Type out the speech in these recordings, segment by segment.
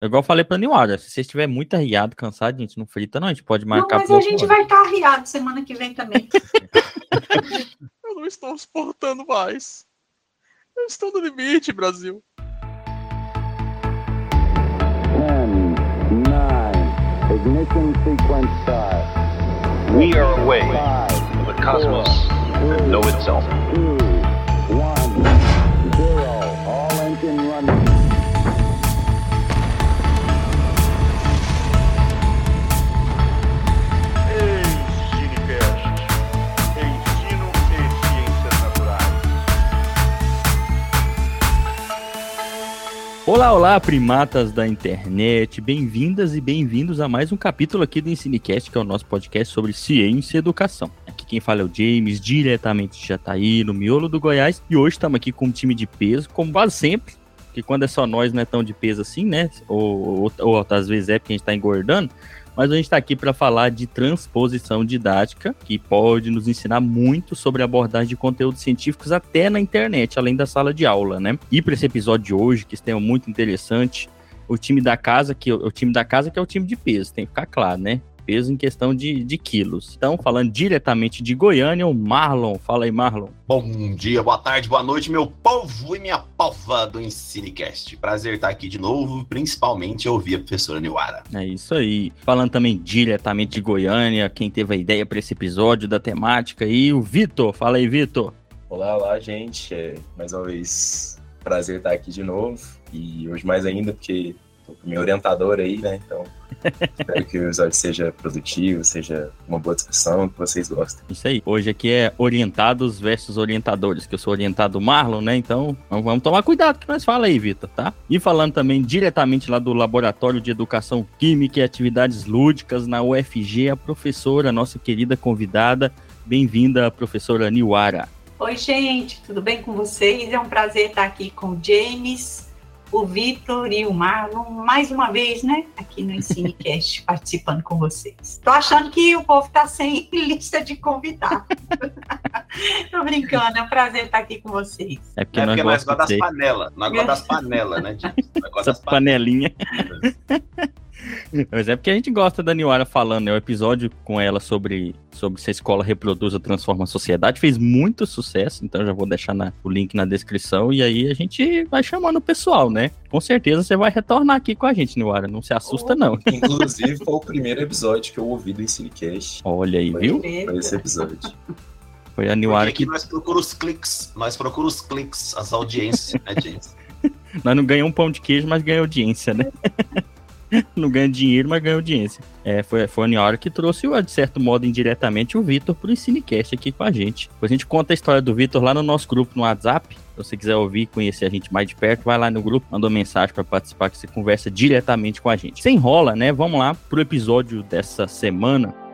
Igual eu falei pra Niwara, se você estiver muito arriado, cansado, a gente não frita, não. A gente pode marcar. Não, mas a gente vai estar tá arriado semana que vem também. eu não estou suportando mais. Eu estou no limite, Brasil. 10, 9, ignition sequence start. We are away from the cosmos that know itself. Olá, olá, primatas da internet, bem-vindas e bem-vindos a mais um capítulo aqui do Ensinecast, que é o nosso podcast sobre ciência e educação. Aqui quem fala é o James, diretamente de Jataí, no miolo do Goiás, e hoje estamos aqui com um time de peso, como quase sempre, que quando é só nós não é tão de peso assim, né? Ou, ou, ou às vezes é porque a gente está engordando, mas a gente está aqui para falar de transposição didática, que pode nos ensinar muito sobre a abordagem de conteúdos científicos até na internet, além da sala de aula, né? E para esse episódio de hoje, que é muito interessante, o time da casa, que o time da casa que é o time de peso, tem que ficar claro, né? Peso em questão de, de quilos. Então, falando diretamente de Goiânia, o Marlon. Fala aí, Marlon. Bom dia, boa tarde, boa noite, meu povo e minha pova do Ensinecast. Prazer estar aqui de novo, principalmente ouvir a professora Niwara. É isso aí. Falando também diretamente de Goiânia, quem teve a ideia para esse episódio da temática aí, o Vitor. Fala aí, Vitor. Olá, olá, gente. É, mais uma vez, prazer estar aqui de novo. E hoje mais ainda, porque meu orientador aí, né? Então, espero que o episódio seja produtivo, seja uma boa discussão, que vocês gostem. Isso aí. Hoje aqui é orientados versus orientadores, que eu sou orientado Marlon, né? Então, vamos tomar cuidado que nós fala aí, Vitor, tá? E falando também diretamente lá do Laboratório de Educação Química e Atividades Lúdicas na UFG, a professora, nossa querida convidada. Bem-vinda, professora Niwara. Oi, gente, tudo bem com vocês? É um prazer estar aqui com o James, o Vitor e o Marlon, mais uma vez, né, aqui no Ensinecast, participando com vocês. Tô achando que o povo tá sem lista de convidados. Tô brincando, é um prazer estar aqui com vocês. É porque, é porque nós gostamos das panelas, nós gostamos das panelas, né, Essa panelinha. Mas é porque a gente gosta da Niwara falando, né? O episódio com ela sobre, sobre se a escola reproduz ou transforma a sociedade fez muito sucesso, então já vou deixar na, o link na descrição e aí a gente vai chamando o pessoal, né? Com certeza você vai retornar aqui com a gente, Niwara, não se assusta não. Inclusive foi o primeiro episódio que eu ouvi do Ensinecast. Olha aí, foi, viu? Foi esse episódio. Foi a Niwara que... nós procuramos os cliques, nós procuramos os cliques, as audiências, né, gente? nós não ganhamos um pão de queijo, mas ganhamos audiência, né? não ganha dinheiro, mas ganha audiência. É, foi, foi a Niora que trouxe, de certo modo, indiretamente, o Vitor pro Cinecast aqui com a gente. Depois a gente conta a história do Vitor lá no nosso grupo no WhatsApp. Se você quiser ouvir conhecer a gente mais de perto, vai lá no grupo, manda uma mensagem para participar, que você conversa diretamente com a gente. Sem rola, né? Vamos lá pro episódio dessa semana.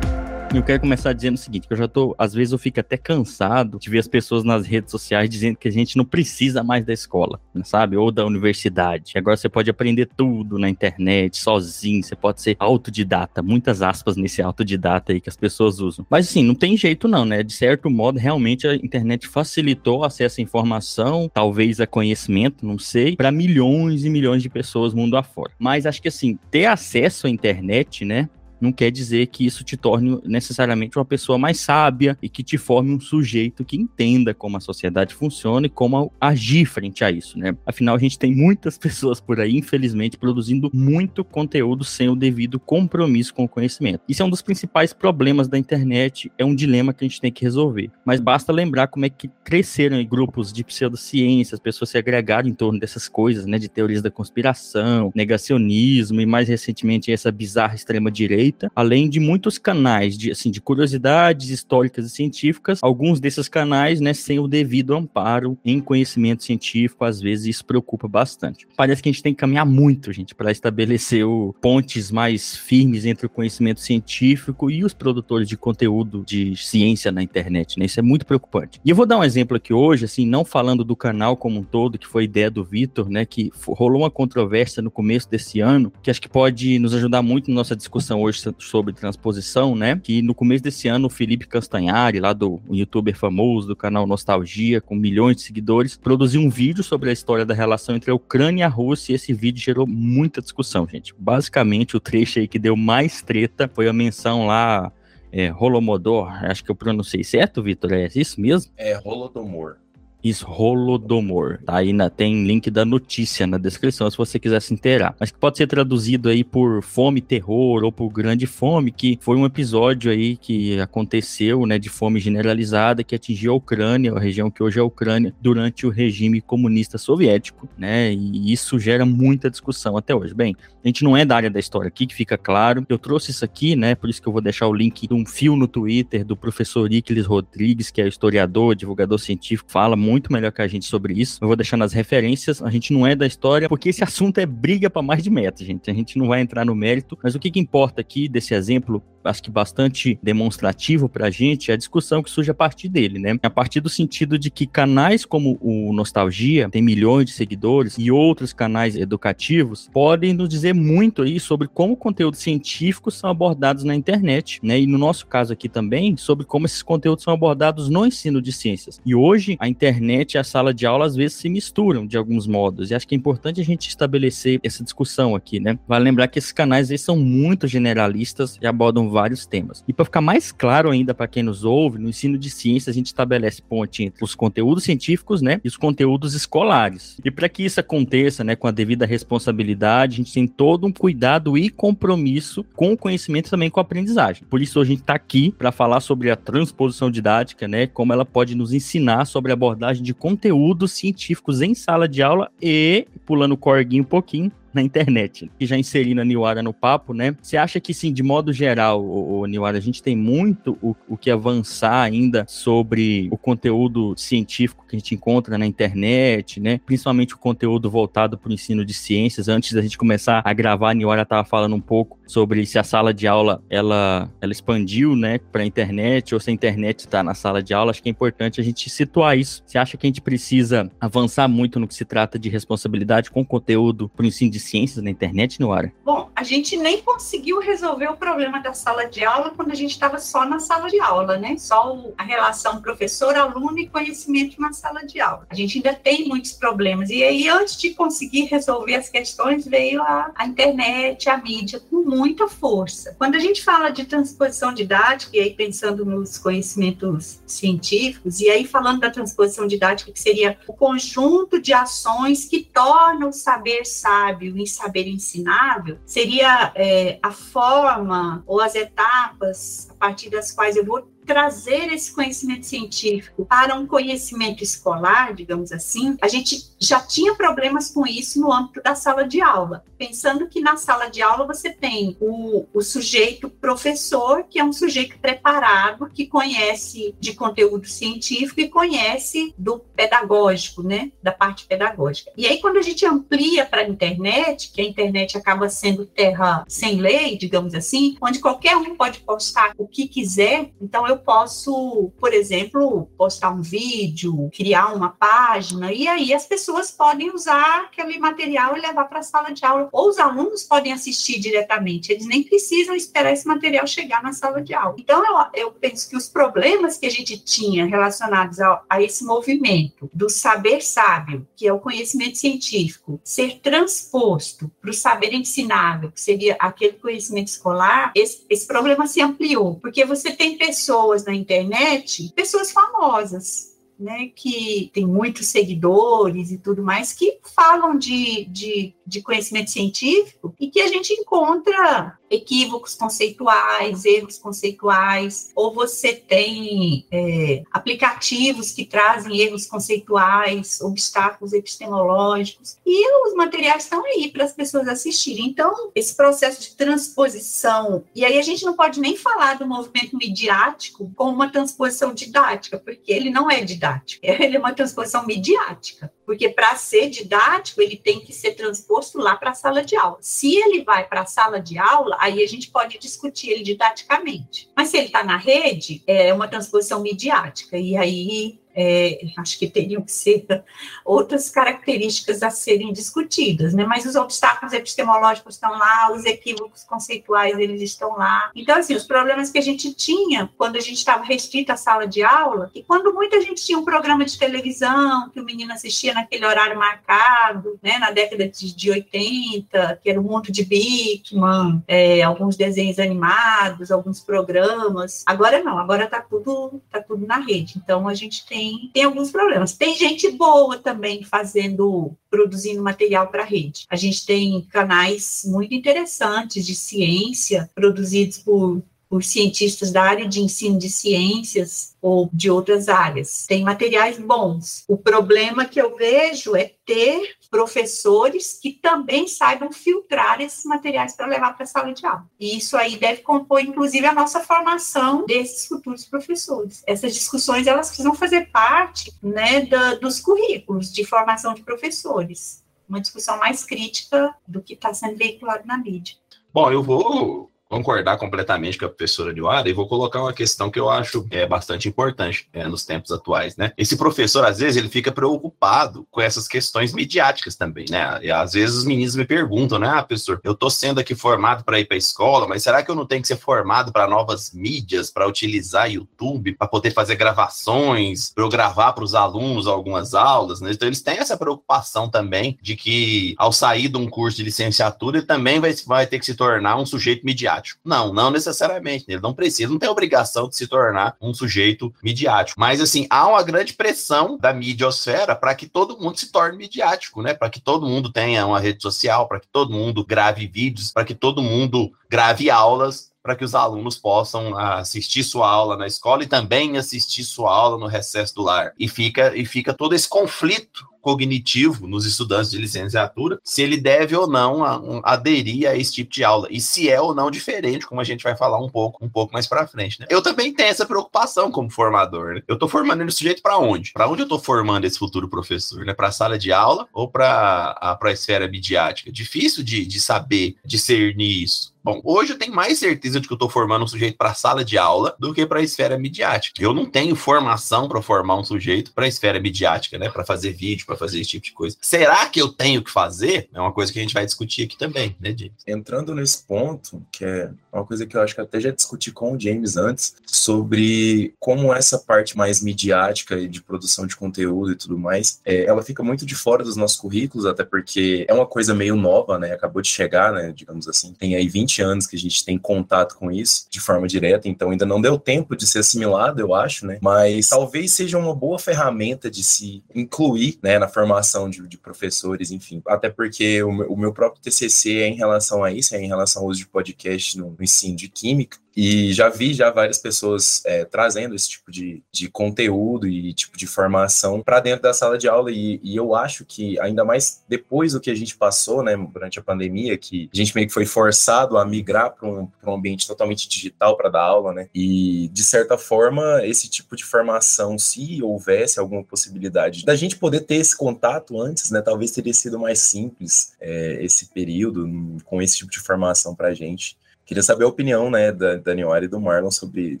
Eu quero começar dizendo o seguinte, que eu já tô, às vezes eu fico até cansado de ver as pessoas nas redes sociais dizendo que a gente não precisa mais da escola, sabe? Ou da universidade. Agora você pode aprender tudo na internet, sozinho, você pode ser autodidata, muitas aspas nesse autodidata aí que as pessoas usam. Mas assim, não tem jeito não, né? De certo modo, realmente a internet facilitou o acesso à informação, talvez a conhecimento, não sei, para milhões e milhões de pessoas mundo afora. Mas acho que assim, ter acesso à internet, né, não quer dizer que isso te torne necessariamente uma pessoa mais sábia e que te forme um sujeito que entenda como a sociedade funciona e como agir frente a isso, né? Afinal, a gente tem muitas pessoas por aí, infelizmente, produzindo muito conteúdo sem o devido compromisso com o conhecimento. Isso é um dos principais problemas da internet, é um dilema que a gente tem que resolver. Mas basta lembrar como é que cresceram grupos de pseudociência, as pessoas se agregaram em torno dessas coisas, né, de teorias da conspiração, negacionismo e mais recentemente essa bizarra extrema direita feita, além de muitos canais de, assim, de curiosidades históricas e científicas, alguns desses canais, né, sem o devido amparo em conhecimento científico, às vezes isso preocupa bastante. Parece que a gente tem que caminhar muito, gente, para estabelecer o, pontes mais firmes entre o conhecimento científico e os produtores de conteúdo de ciência na internet, né? Isso é muito preocupante. E eu vou dar um exemplo aqui hoje, assim, não falando do canal como um todo, que foi ideia do Vitor, né, que rolou uma controvérsia no começo desse ano, que acho que pode nos ajudar muito na nossa discussão hoje sobre transposição, né? Que no começo desse ano o Felipe Castanhari, lá do um youtuber famoso do canal Nostalgia, com milhões de seguidores, produziu um vídeo sobre a história da relação entre a Ucrânia e a Rússia e esse vídeo gerou muita discussão, gente. Basicamente, o trecho aí que deu mais treta foi a menção lá é, Holomodor, acho que eu pronunciei certo, Vitor? É isso mesmo? É Holodomor. Isso, Holodomor. Tá aí na, tem link da notícia na descrição se você quiser se inteirar. Mas que pode ser traduzido aí por fome, terror ou por grande fome, que foi um episódio aí que aconteceu, né, de fome generalizada que atingiu a Ucrânia, a região que hoje é a Ucrânia, durante o regime comunista soviético, né? E isso gera muita discussão até hoje. Bem, a gente não é da área da história aqui, que fica claro. Eu trouxe isso aqui, né? Por isso que eu vou deixar o link de um fio no Twitter do professor Iclis Rodrigues, que é historiador, divulgador científico, fala muito muito melhor que a gente sobre isso. Eu vou deixar nas referências. A gente não é da história, porque esse assunto é briga para mais de meta, gente. A gente não vai entrar no mérito, mas o que, que importa aqui desse exemplo acho que bastante demonstrativo para a gente é a discussão que surge a partir dele, né? A partir do sentido de que canais como o Nostalgia tem milhões de seguidores e outros canais educativos podem nos dizer muito aí sobre como conteúdos científicos são abordados na internet, né? E no nosso caso aqui também sobre como esses conteúdos são abordados no ensino de ciências. E hoje a internet e a sala de aula às vezes se misturam de alguns modos. E acho que é importante a gente estabelecer essa discussão aqui, né? Vale lembrar que esses canais eles são muito generalistas e abordam vários temas. E para ficar mais claro ainda para quem nos ouve, no ensino de ciência a gente estabelece ponte entre os conteúdos científicos, né, e os conteúdos escolares. E para que isso aconteça, né, com a devida responsabilidade, a gente tem todo um cuidado e compromisso com o conhecimento e também com a aprendizagem. Por isso hoje a gente está aqui para falar sobre a transposição didática, né, como ela pode nos ensinar sobre a de conteúdos científicos em sala de aula e pulando o corguinho um pouquinho na internet. E já inserindo a Niwara no papo, né? Você acha que, sim, de modo geral, o, Niwara, a gente tem muito o, o que avançar ainda sobre o conteúdo científico que a gente encontra na internet, né? Principalmente o conteúdo voltado para o ensino de ciências. Antes da gente começar a gravar, a Niwara estava falando um pouco sobre se a sala de aula ela, ela expandiu, né, para a internet ou se a internet está na sala de aula. Acho que é importante a gente situar isso. Você acha que a gente precisa avançar muito no que se trata de responsabilidade com conteúdo para o ensino de ciências na internet, Noara? Bom, a gente nem conseguiu resolver o problema da sala de aula quando a gente estava só na sala de aula, né? Só a relação professor-aluno e conhecimento na sala de aula. A gente ainda tem muitos problemas. E aí, antes de conseguir resolver as questões, veio a, a internet, a mídia, com muita força. Quando a gente fala de transposição didática, e aí pensando nos conhecimentos científicos, e aí falando da transposição didática, que seria o conjunto de ações que tornam o saber sábio e saber ensinável seria é, a forma ou as etapas a partir das quais eu vou trazer esse conhecimento científico para um conhecimento escolar, digamos assim, a gente já tinha problemas com isso no âmbito da sala de aula. Pensando que na sala de aula você tem o, o sujeito professor, que é um sujeito preparado, que conhece de conteúdo científico e conhece do pedagógico, né? Da parte pedagógica. E aí, quando a gente amplia para a internet, que a internet acaba sendo terra sem lei, digamos assim, onde qualquer um pode postar o que quiser, então eu posso, por exemplo, postar um vídeo, criar uma página, e aí as pessoas podem usar aquele material e levar para a sala de aula. Ou os alunos podem assistir diretamente, eles nem precisam esperar esse material chegar na sala de aula. Então, eu, eu penso que os problemas que a gente tinha relacionados a, a esse movimento do saber sábio, que é o conhecimento científico, ser transposto para o saber ensinável, que seria aquele conhecimento escolar, esse, esse problema se ampliou, porque você tem pessoas pessoas na internet, pessoas famosas, né, que tem muitos seguidores e tudo mais, que falam de, de, de conhecimento científico e que a gente encontra equívocos conceituais, erros conceituais, ou você tem é, aplicativos que trazem erros conceituais, obstáculos epistemológicos, e os materiais estão aí para as pessoas assistirem. Então, esse processo de transposição, e aí a gente não pode nem falar do movimento midiático como uma transposição didática, porque ele não é didático, ele é uma transposição midiática porque para ser didático ele tem que ser transposto lá para a sala de aula. Se ele vai para a sala de aula, aí a gente pode discutir ele didaticamente. Mas se ele está na rede, é uma transposição midiática, e aí é, acho que teriam que ser outras características a serem discutidas, né? Mas os obstáculos epistemológicos estão lá, os equívocos conceituais eles estão lá. Então, assim, os problemas que a gente tinha quando a gente estava restrito à sala de aula, e quando muita gente tinha um programa de televisão que o menino assistia naquele horário marcado, né? Na década de, de 80, que era o mundo de Bickman, é, alguns desenhos animados, alguns programas. Agora não, agora está tudo, tá tudo na rede. Então, a gente tem tem, alguns problemas. Tem gente boa também fazendo, produzindo material para rede. A gente tem canais muito interessantes de ciência, produzidos por por cientistas da área de ensino de ciências ou de outras áreas. Tem materiais bons. O problema que eu vejo é ter professores que também saibam filtrar esses materiais para levar para a sala de aula. E isso aí deve compor, inclusive, a nossa formação desses futuros professores. Essas discussões, elas precisam fazer parte né, da, dos currículos de formação de professores. Uma discussão mais crítica do que está sendo veiculado na mídia. Bom, eu vou concordar completamente com a professora Dioara e vou colocar uma questão que eu acho é bastante importante é, nos tempos atuais, né? Esse professor, às vezes, ele fica preocupado com essas questões midiáticas também, né? E às vezes os meninos me perguntam, né? Ah, professor, eu tô sendo aqui formado para ir para a escola, mas será que eu não tenho que ser formado para novas mídias, para utilizar YouTube, para poder fazer gravações, para eu gravar para os alunos algumas aulas, né? Então eles têm essa preocupação também de que ao sair de um curso de licenciatura, ele também vai, vai ter que se tornar um sujeito midiático midiático. Não, não necessariamente. Ele não precisa, não tem obrigação de se tornar um sujeito midiático. Mas, assim, há uma grande pressão da midiosfera para que todo mundo se torne midiático, né? Para que todo mundo tenha uma rede social, para que todo mundo grave vídeos, para que todo mundo grave aulas para que os alunos possam assistir sua aula na escola e também assistir sua aula no recesso do lar. E fica, e fica todo esse conflito cognitivo nos estudantes de licenciatura, se ele deve ou não a, um, aderir a esse tipo de aula e se é ou não diferente, como a gente vai falar um pouco, um pouco mais para frente. Né? Eu também tenho essa preocupação como formador. Né? Eu estou formando esse sujeito para onde? Para onde eu estou formando esse futuro professor? Né? Para a sala de aula ou para a esfera midiática? Difícil de, de saber discernir isso. Bom, hoje eu tenho mais certeza de que eu estou formando um sujeito para a sala de aula do que para a esfera midiática. Eu não tenho formação para formar um sujeito para a esfera midiática, né? Para fazer vídeo, para fazer esse tipo de coisa. Será que eu tenho que fazer? É uma coisa que a gente vai discutir aqui também, né, James? Entrando nesse ponto, que é uma coisa que eu acho que até já discuti com o James antes, sobre como essa parte mais midiática e de produção de conteúdo e tudo mais, é, ela fica muito de fora dos nossos currículos, até porque é uma coisa meio nova, né? Acabou de chegar, né? Digamos assim. Tem aí 20 anos que a gente tem contato com isso de forma direta, então ainda não deu tempo de ser assimilado, eu acho, né? Mas talvez seja uma boa ferramenta de se incluir, né? Na formação de, de professores, enfim. Até porque o, o, meu próprio TCC é em relação a isso, é em relação ao uso de podcast no, no ensino de química. E já vi já várias pessoas é, trazendo esse tipo de, de conteúdo e tipo de formação para dentro da sala de aula. E, e, eu acho que, ainda mais depois do que a gente passou, né, durante a pandemia, que a gente meio que foi forçado a migrar para um, um ambiente totalmente digital para dar aula, né? E, de certa forma, esse tipo de formação, se houvesse alguma possibilidade da gente poder ter esse contato antes, né, talvez teria sido mais simples é, esse período com esse tipo de formação para a gente. Queria saber a opinião, né, da Daniela e do Marlon sobre,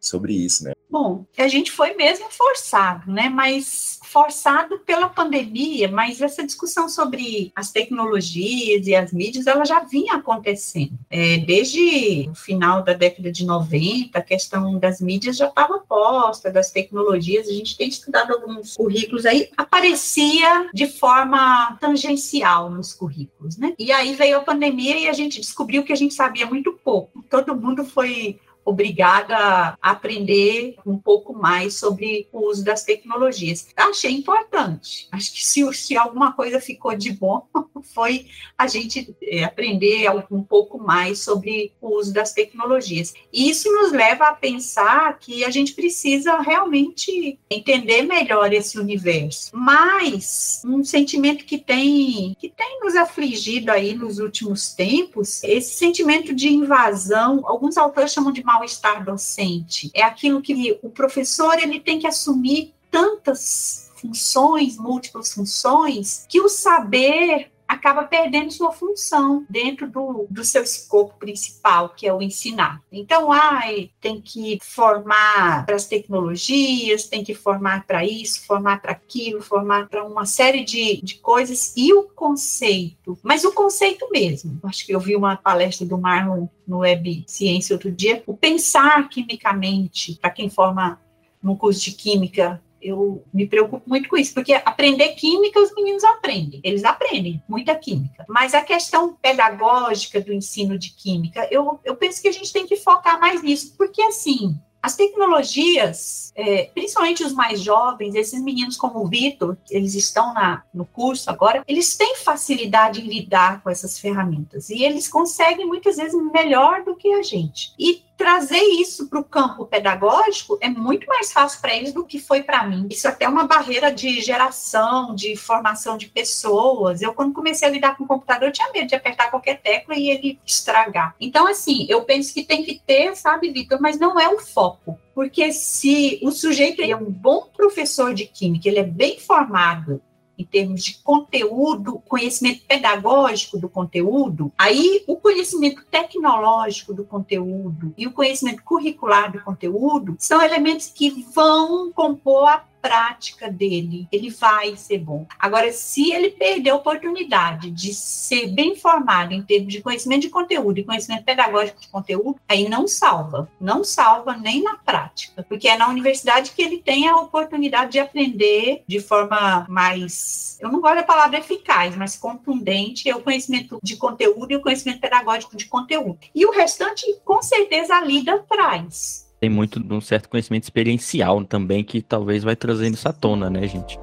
sobre isso, né? Bom, a gente foi mesmo forçado, né? Mas forçado pela pandemia, mas essa discussão sobre as tecnologias e as mídias, ela já vinha acontecendo. É, desde o final da década de 90, a questão das mídias já estava posta, das tecnologias, a gente tem estudado alguns currículos aí, aparecia de forma tangencial nos currículos, né? E aí veio a pandemia e a gente descobriu que a gente sabia muito pouco. Todo mundo foi obrigada a aprender um pouco mais sobre o uso das tecnologias. Achei importante. Acho que se, se alguma coisa ficou de bom, foi a gente é, aprender um pouco mais sobre o uso das tecnologias. E isso nos leva a pensar que a gente precisa realmente entender melhor esse universo. Mas um sentimento que tem que tem nos afligido aí nos últimos tempos, esse sentimento de invasão, alguns autores chamam de mal mal-estar docente. É aquilo que o professor ele tem que assumir tantas funções, múltiplas funções, que o saber acaba perdendo sua função dentro do, do seu escopo principal, que é o ensinar. Então, ai, tem que formar para as tecnologias, tem que formar para isso, formar para aquilo, formar para uma série de, de coisas, e o conceito, mas o conceito mesmo. Acho que eu vi uma palestra do Marlon no Web Ciência outro dia, o pensar quimicamente, para quem forma no curso de química, eu me preocupo muito com isso, porque aprender química os meninos aprendem, eles aprendem muita química. Mas a questão pedagógica do ensino de química, eu, eu penso que a gente tem que focar mais nisso, porque assim, as tecnologias, é, principalmente os mais jovens, esses meninos como o Vitor, eles estão na, no curso agora, eles têm facilidade em lidar com essas ferramentas e eles conseguem muitas vezes melhor do que a gente. E trazer isso para o campo pedagógico é muito mais fácil para eles do que foi para mim. Isso até é uma barreira de geração, de formação de pessoas. Eu, quando comecei a lidar com o computador, eu tinha medo de apertar qualquer tecla e ele estragar. Então, assim, eu penso que tem que ter, sabe, Vitor, mas não é o foco. Porque se o sujeito é um bom professor de química, ele é bem formado, em termos de conteúdo, conhecimento pedagógico do conteúdo, aí o conhecimento tecnológico do conteúdo e o conhecimento curricular do conteúdo são elementos que vão compor a prática dele, ele vai ser bom. Agora, se ele perder a oportunidade de ser bem formado em termos de conhecimento de conteúdo e conhecimento pedagógico de conteúdo, aí não salva, não salva nem na prática, porque é na universidade que ele tem a oportunidade de aprender de forma mais, eu não gosto da palavra eficaz, mas contundente, é o conhecimento de conteúdo e o conhecimento pedagógico de conteúdo. E o restante, com certeza, a lida traz tem muito de um certo conhecimento experiencial também que talvez vai trazendo à tona, né, gente?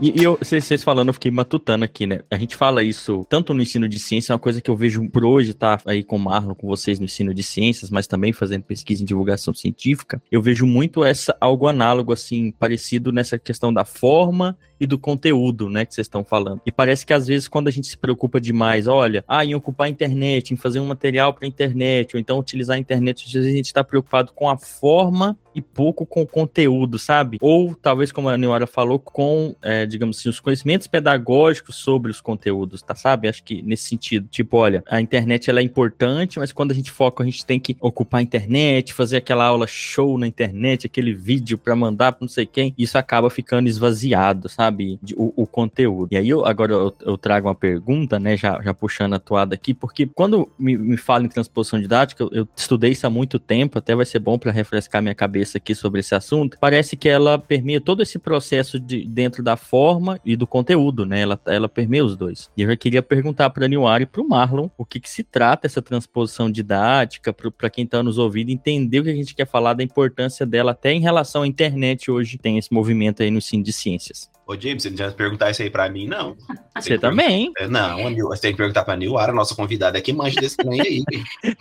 E, e eu, vocês falando, eu fiquei matutando aqui, né? A gente fala isso tanto no ensino de ciência, é uma coisa que eu vejo por hoje, tá aí com o Marlon, com vocês no ensino de ciências, mas também fazendo pesquisa em divulgação científica. Eu vejo muito essa algo análogo, assim, parecido nessa questão da forma e do conteúdo, né, que vocês estão falando. E parece que às vezes quando a gente se preocupa demais, olha, ah, em ocupar a internet, em fazer um material para a internet, ou então utilizar a internet, às vezes a gente está preocupado com a forma e pouco com o conteúdo, sabe? Ou talvez, como a Neora falou, com, é, digamos assim, os conhecimentos pedagógicos sobre os conteúdos, tá? Sabe? Acho que nesse sentido, tipo, olha, a internet ela é importante, mas quando a gente foca, a gente tem que ocupar a internet, fazer aquela aula show na internet, aquele vídeo para mandar para não sei quem, isso acaba ficando esvaziado, sabe? Sabe, o, o, conteúdo. E aí eu, agora eu, eu, trago uma pergunta, né, já, já puxando a toada aqui, porque quando me, me fala em transposição didática, eu, eu, estudei isso há muito tempo, até vai ser bom para refrescar minha cabeça aqui sobre esse assunto. Parece que ela permeia todo esse processo de dentro da forma e do conteúdo, né? Ela, ela permeia os dois. E eu já queria perguntar para a Niwari e para o Marlon o que, que se trata essa transposição didática, para quem está nos ouvindo entender o que a gente quer falar da importância dela, até em relação à internet hoje, tem esse movimento aí no ensino de ciências. Ô, James, você não já perguntar isso aí pra mim, não. Você, você também. É, não, você tem que perguntar pra Nilara, nossa convidada, que manja desse trem aí.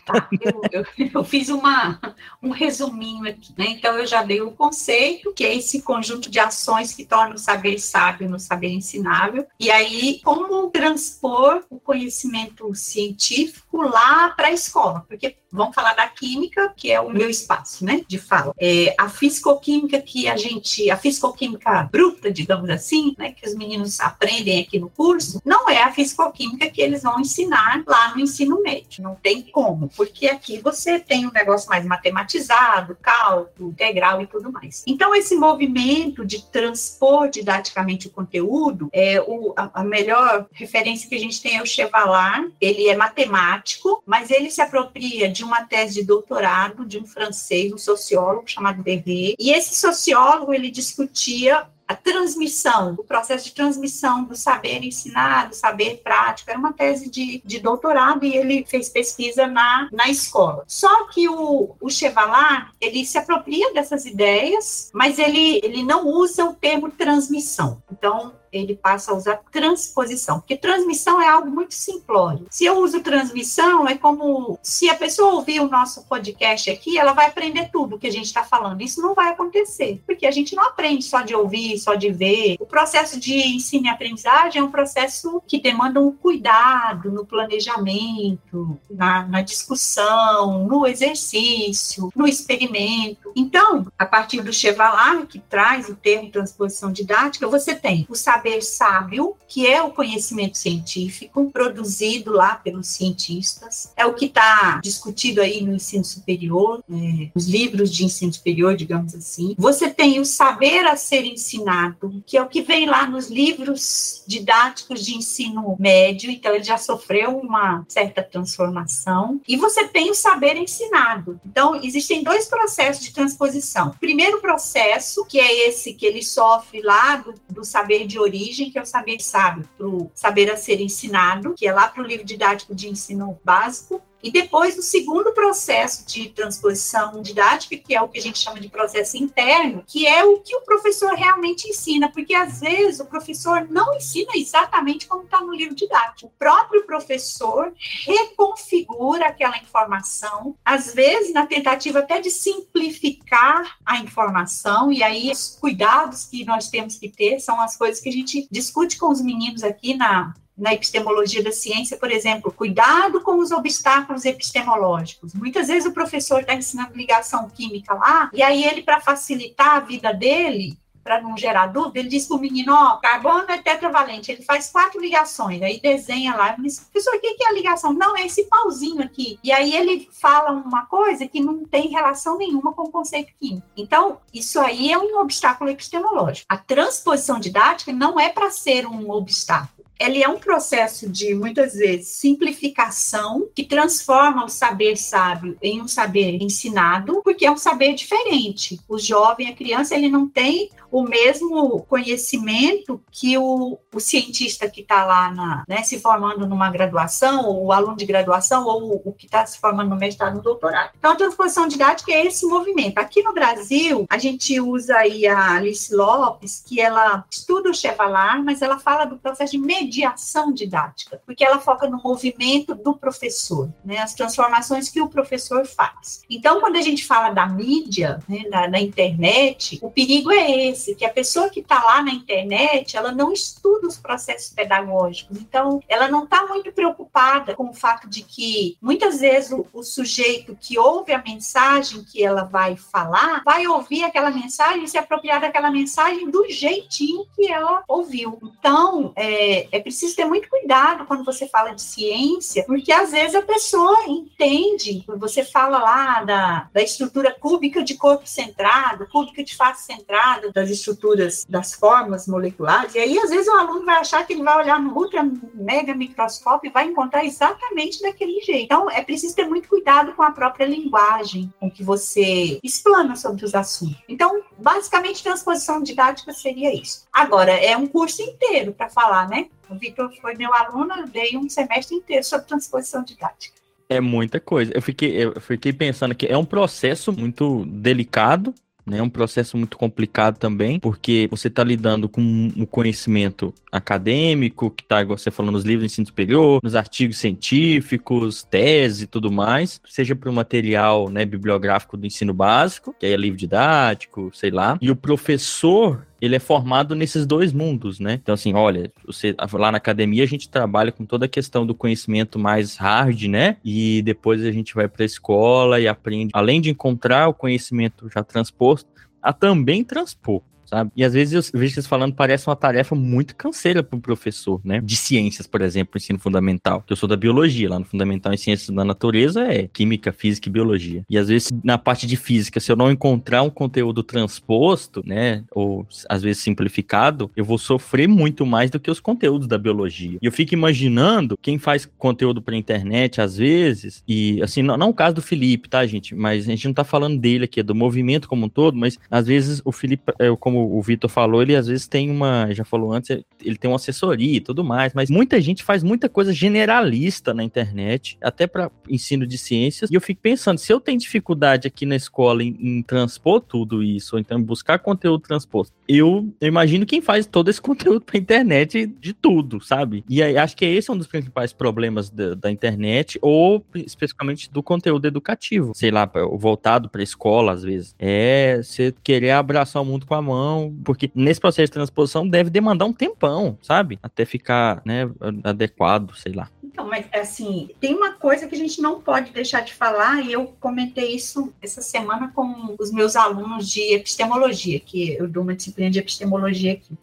Tá, eu, eu, eu, fiz uma, um resuminho aqui, né? Então, eu já dei o conceito, que é esse conjunto de ações que torna o saber sábio no saber ensinável. E aí, como transpor o conhecimento científico lá para a escola? Porque vamos falar da química, que é o meu espaço, né, de fala. É, a fisicoquímica que a gente, a fisicoquímica bruta, digamos assim, né, que os meninos aprendem aqui no curso, não é a fisicoquímica que eles vão ensinar lá no ensino médio. Não tem como, porque aqui você tem um negócio mais matematizado, cálculo, integral e tudo mais. Então, esse movimento de transpor didaticamente o conteúdo, é o, a, a melhor referência que a gente tem é o Chevalar, ele é matemático, mas ele se apropria de uma tese de doutorado de um francês, um sociólogo chamado Berger, e esse sociólogo ele discutia a transmissão, o processo de transmissão do saber ensinado, saber prático, era uma tese de, de doutorado e ele fez pesquisa na, na escola. Só que o, o Chevalar, ele se apropria dessas ideias, mas ele, ele não usa o termo transmissão. Então, ele passa a usar transposição, porque transmissão é algo muito simplório. Se eu uso transmissão, é como se a pessoa ouvir o nosso podcast aqui, ela vai aprender tudo que a gente está falando. Isso não vai acontecer, porque a gente não aprende só de ouvir, só de ver. O processo de ensino e aprendizagem é um processo que demanda um cuidado no planejamento, na, na discussão, no exercício, no experimento. Então, a partir do Chevalar, que traz o termo transposição didática, você tem o saber sábio, que é o conhecimento científico produzido lá pelos cientistas, é o que está discutido aí no ensino superior, é, os livros de ensino superior, digamos assim. Você tem o saber a ser ensinado, que é o que vem lá nos livros didáticos de ensino médio, então ele já sofreu uma certa transformação. E você tem o saber ensinado. Então, existem dois processos de transposição. O primeiro processo, que é esse que ele sofre lá do, do saber de origem, que é o saber sábio, para o saber a ser ensinado, que é lá para o livro didático de ensino básico, e depois, o segundo processo de transposição didática, que é o que a gente chama de processo interno, que é o que o professor realmente ensina, porque às vezes o professor não ensina exatamente como está no livro didático. O próprio professor reconfigura aquela informação, às vezes na tentativa até de simplificar a informação, e aí os cuidados que nós temos que ter são as coisas que a gente discute com os meninos aqui na na epistemologia da ciência, por exemplo, cuidado com os obstáculos epistemológicos. Muitas vezes o professor está ensinando ligação química lá, e aí ele, para facilitar a vida dele, para não gerar dúvida, ele diz para o menino, ó, carbono é tetravalente, ele faz quatro ligações, aí desenha lá, e diz, professor, o que é a ligação? Não, é esse pauzinho aqui. E aí ele fala uma coisa que não tem relação nenhuma com o conceito químico. Então, isso aí é um obstáculo epistemológico. A transposição didática não é para ser um obstáculo ele é um processo de, muitas vezes, simplificação que transforma o saber sábio em um saber ensinado, porque é um saber diferente. O jovem, a criança, ele não tem o mesmo conhecimento que o, o cientista que está lá na, né, se formando numa graduação, ou o aluno de graduação, ou o, o que está se formando no mestrado, no doutorado. Então, a transposição didática é esse movimento. Aqui no Brasil, a gente usa aí a Alice Lopes, que ela estuda o Chevalar, mas ela fala do processo de mediação didática, porque ela foca no movimento do professor, né, as transformações que o professor faz. Então, quando a gente fala da mídia, né, da, da internet, o perigo é esse, que a pessoa que está lá na internet, ela não estuda os processos pedagógicos, então ela não está muito preocupada com o fato de que muitas vezes o, o sujeito que ouve a mensagem que ela vai falar, vai ouvir aquela mensagem e se apropriar daquela mensagem do jeitinho que ela ouviu. Então, é, é preciso ter muito cuidado quando você fala de ciência, porque às vezes a pessoa entende, você fala lá da, da estrutura cúbica de corpo centrado, cúbica de face centrada, das estruturas das formas moleculares, e aí às vezes o aluno vai achar que ele vai olhar no ultra mega microscópio e vai encontrar exatamente daquele jeito. Então é preciso ter muito cuidado com a própria linguagem com que você explana sobre os assuntos. Então, basicamente, transposição didática seria isso. Agora, é um curso inteiro para falar, né? O Vitor foi meu aluno, eu dei um semestre inteiro sobre transposição didática. É muita coisa. Eu fiquei, eu fiquei pensando que é um processo muito delicado, né? Um processo muito complicado também, porque você está lidando com o conhecimento acadêmico, que está, você falando, nos livros de ensino superior, nos artigos científicos, tese e tudo mais, seja para o material né, bibliográfico do ensino básico, que aí é livro didático, sei lá, e o professor ele é formado nesses dois mundos, né? Então, assim, olha, você lá na academia a gente trabalha com toda a questão do conhecimento mais hard, né? E depois a gente vai para a escola e aprende, além de encontrar o conhecimento já transposto, a também transpor sabe? E às vezes eu vejo vocês falando, parece uma tarefa muito canseira para o professor, né? De ciências, por exemplo, ensino fundamental, que eu sou da biologia, lá no fundamental em ciências da natureza é química, física e biologia. E às vezes na parte de física, se eu não encontrar um conteúdo transposto, né, ou às vezes simplificado, eu vou sofrer muito mais do que os conteúdos da biologia. E eu fico imaginando quem faz conteúdo para internet às vezes, e assim, não, não o caso do Felipe, tá, gente? Mas a gente não tá falando dele aqui, é do movimento como um todo, mas às vezes o Felipe, eu como o Vitor falou, ele às vezes tem uma, já falou antes, ele tem uma assessoria e tudo mais, mas muita gente faz muita coisa generalista na internet, até para ensino de ciências, e eu fico pensando, se eu tenho dificuldade aqui na escola em, em transpor tudo isso, ou então buscar conteúdo transposto, eu, eu imagino quem faz todo esse conteúdo pra internet de tudo, sabe? E aí, acho que esse é um dos principais problemas da, da internet, ou especificamente do conteúdo educativo, sei lá, voltado para escola às vezes, é você querer abraçar o mundo com a mão, porque nesse processo de transposição deve demandar um tempão, sabe? Até ficar, né, adequado, sei lá. Então, mas assim, tem uma coisa que a gente não pode deixar de falar, e eu comentei isso essa semana com os meus alunos de epistemologia, que eu dou uma disciplina de epistemologia aqui.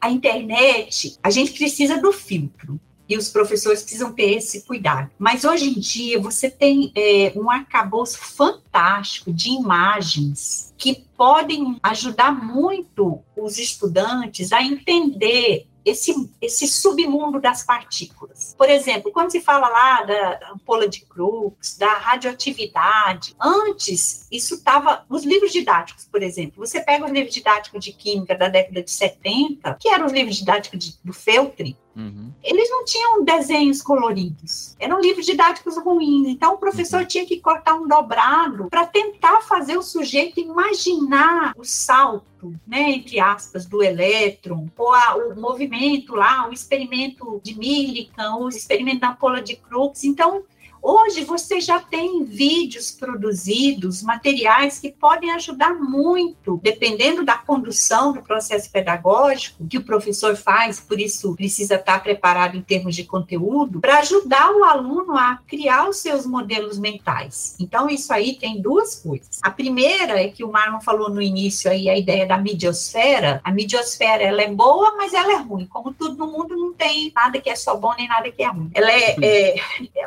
A internet, a gente precisa do filtro e os professores precisam ter esse cuidado. Mas hoje em dia você tem é, um arcabouço fantástico de imagens que podem ajudar muito os estudantes a entender esse, esse submundo das partículas. Por exemplo, quando se fala lá da ampola de Crookes, da radioatividade, antes isso estava nos livros didáticos, por exemplo. Você pega os livros didáticos de química da década de 70, que eram os livros didáticos de, do Feltri, Uhum. Eles não tinham desenhos coloridos, eram livros didáticos ruins. Então, o professor uhum. tinha que cortar um dobrado para tentar fazer o sujeito imaginar o salto, né, entre aspas, do elétron, ou a, o movimento lá, o experimento de Millikan, o experimento da ampola de Crookes. Então, Hoje você já tem vídeos produzidos, materiais que podem ajudar muito, dependendo da condução do processo pedagógico que o professor faz, por isso precisa estar preparado em termos de conteúdo, para ajudar o aluno a criar os seus modelos mentais. Então, isso aí tem duas coisas. A primeira é que o Marlon falou no início aí, a ideia da midiosfera. A midiosfera, ela é boa, mas ela é ruim. Como tudo no mundo, não tem nada que é só bom, nem nada que é ruim. Ela é, é,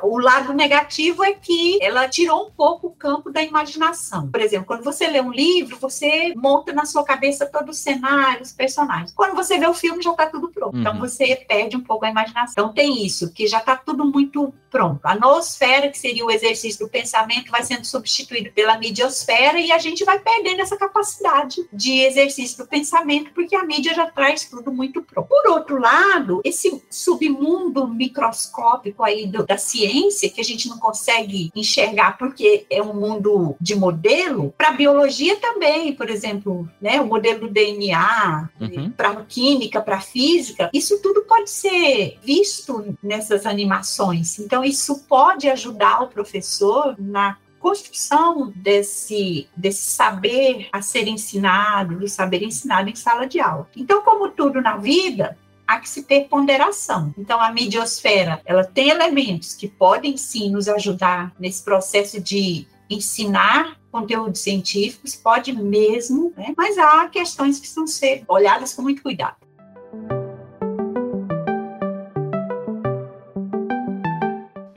o lado negativo negativo é que ela tirou um pouco o campo da imaginação. Por exemplo, quando você lê um livro, você monta na sua cabeça todo o cenário, os personagens. Quando você vê o filme, já está tudo pronto. Então, uhum. Então você perde um pouco a imaginação. Então tem isso, que já está tudo muito pronto. A noosfera, que seria o exercício do pensamento, vai sendo substituído pela midiosfera e a gente vai perdendo essa capacidade de exercício do pensamento, porque a mídia já traz tudo muito pronto. Por outro lado, esse submundo microscópico aí do, da ciência, que a gente gente não consegue enxergar porque é um mundo de modelo, para biologia também, por exemplo, né, o modelo do DNA, uhum. para química, para física, isso tudo pode ser visto nessas animações. Então, isso pode ajudar o professor na construção desse, desse saber a ser ensinado, do saber ensinado em sala de aula. Então, como tudo na vida, há que se ter ponderação. Então, a midiosfera, ela tem elementos que podem sim nos ajudar nesse processo de ensinar conteúdos científicos, pode mesmo, né? mas há questões que precisam ser olhadas com muito cuidado.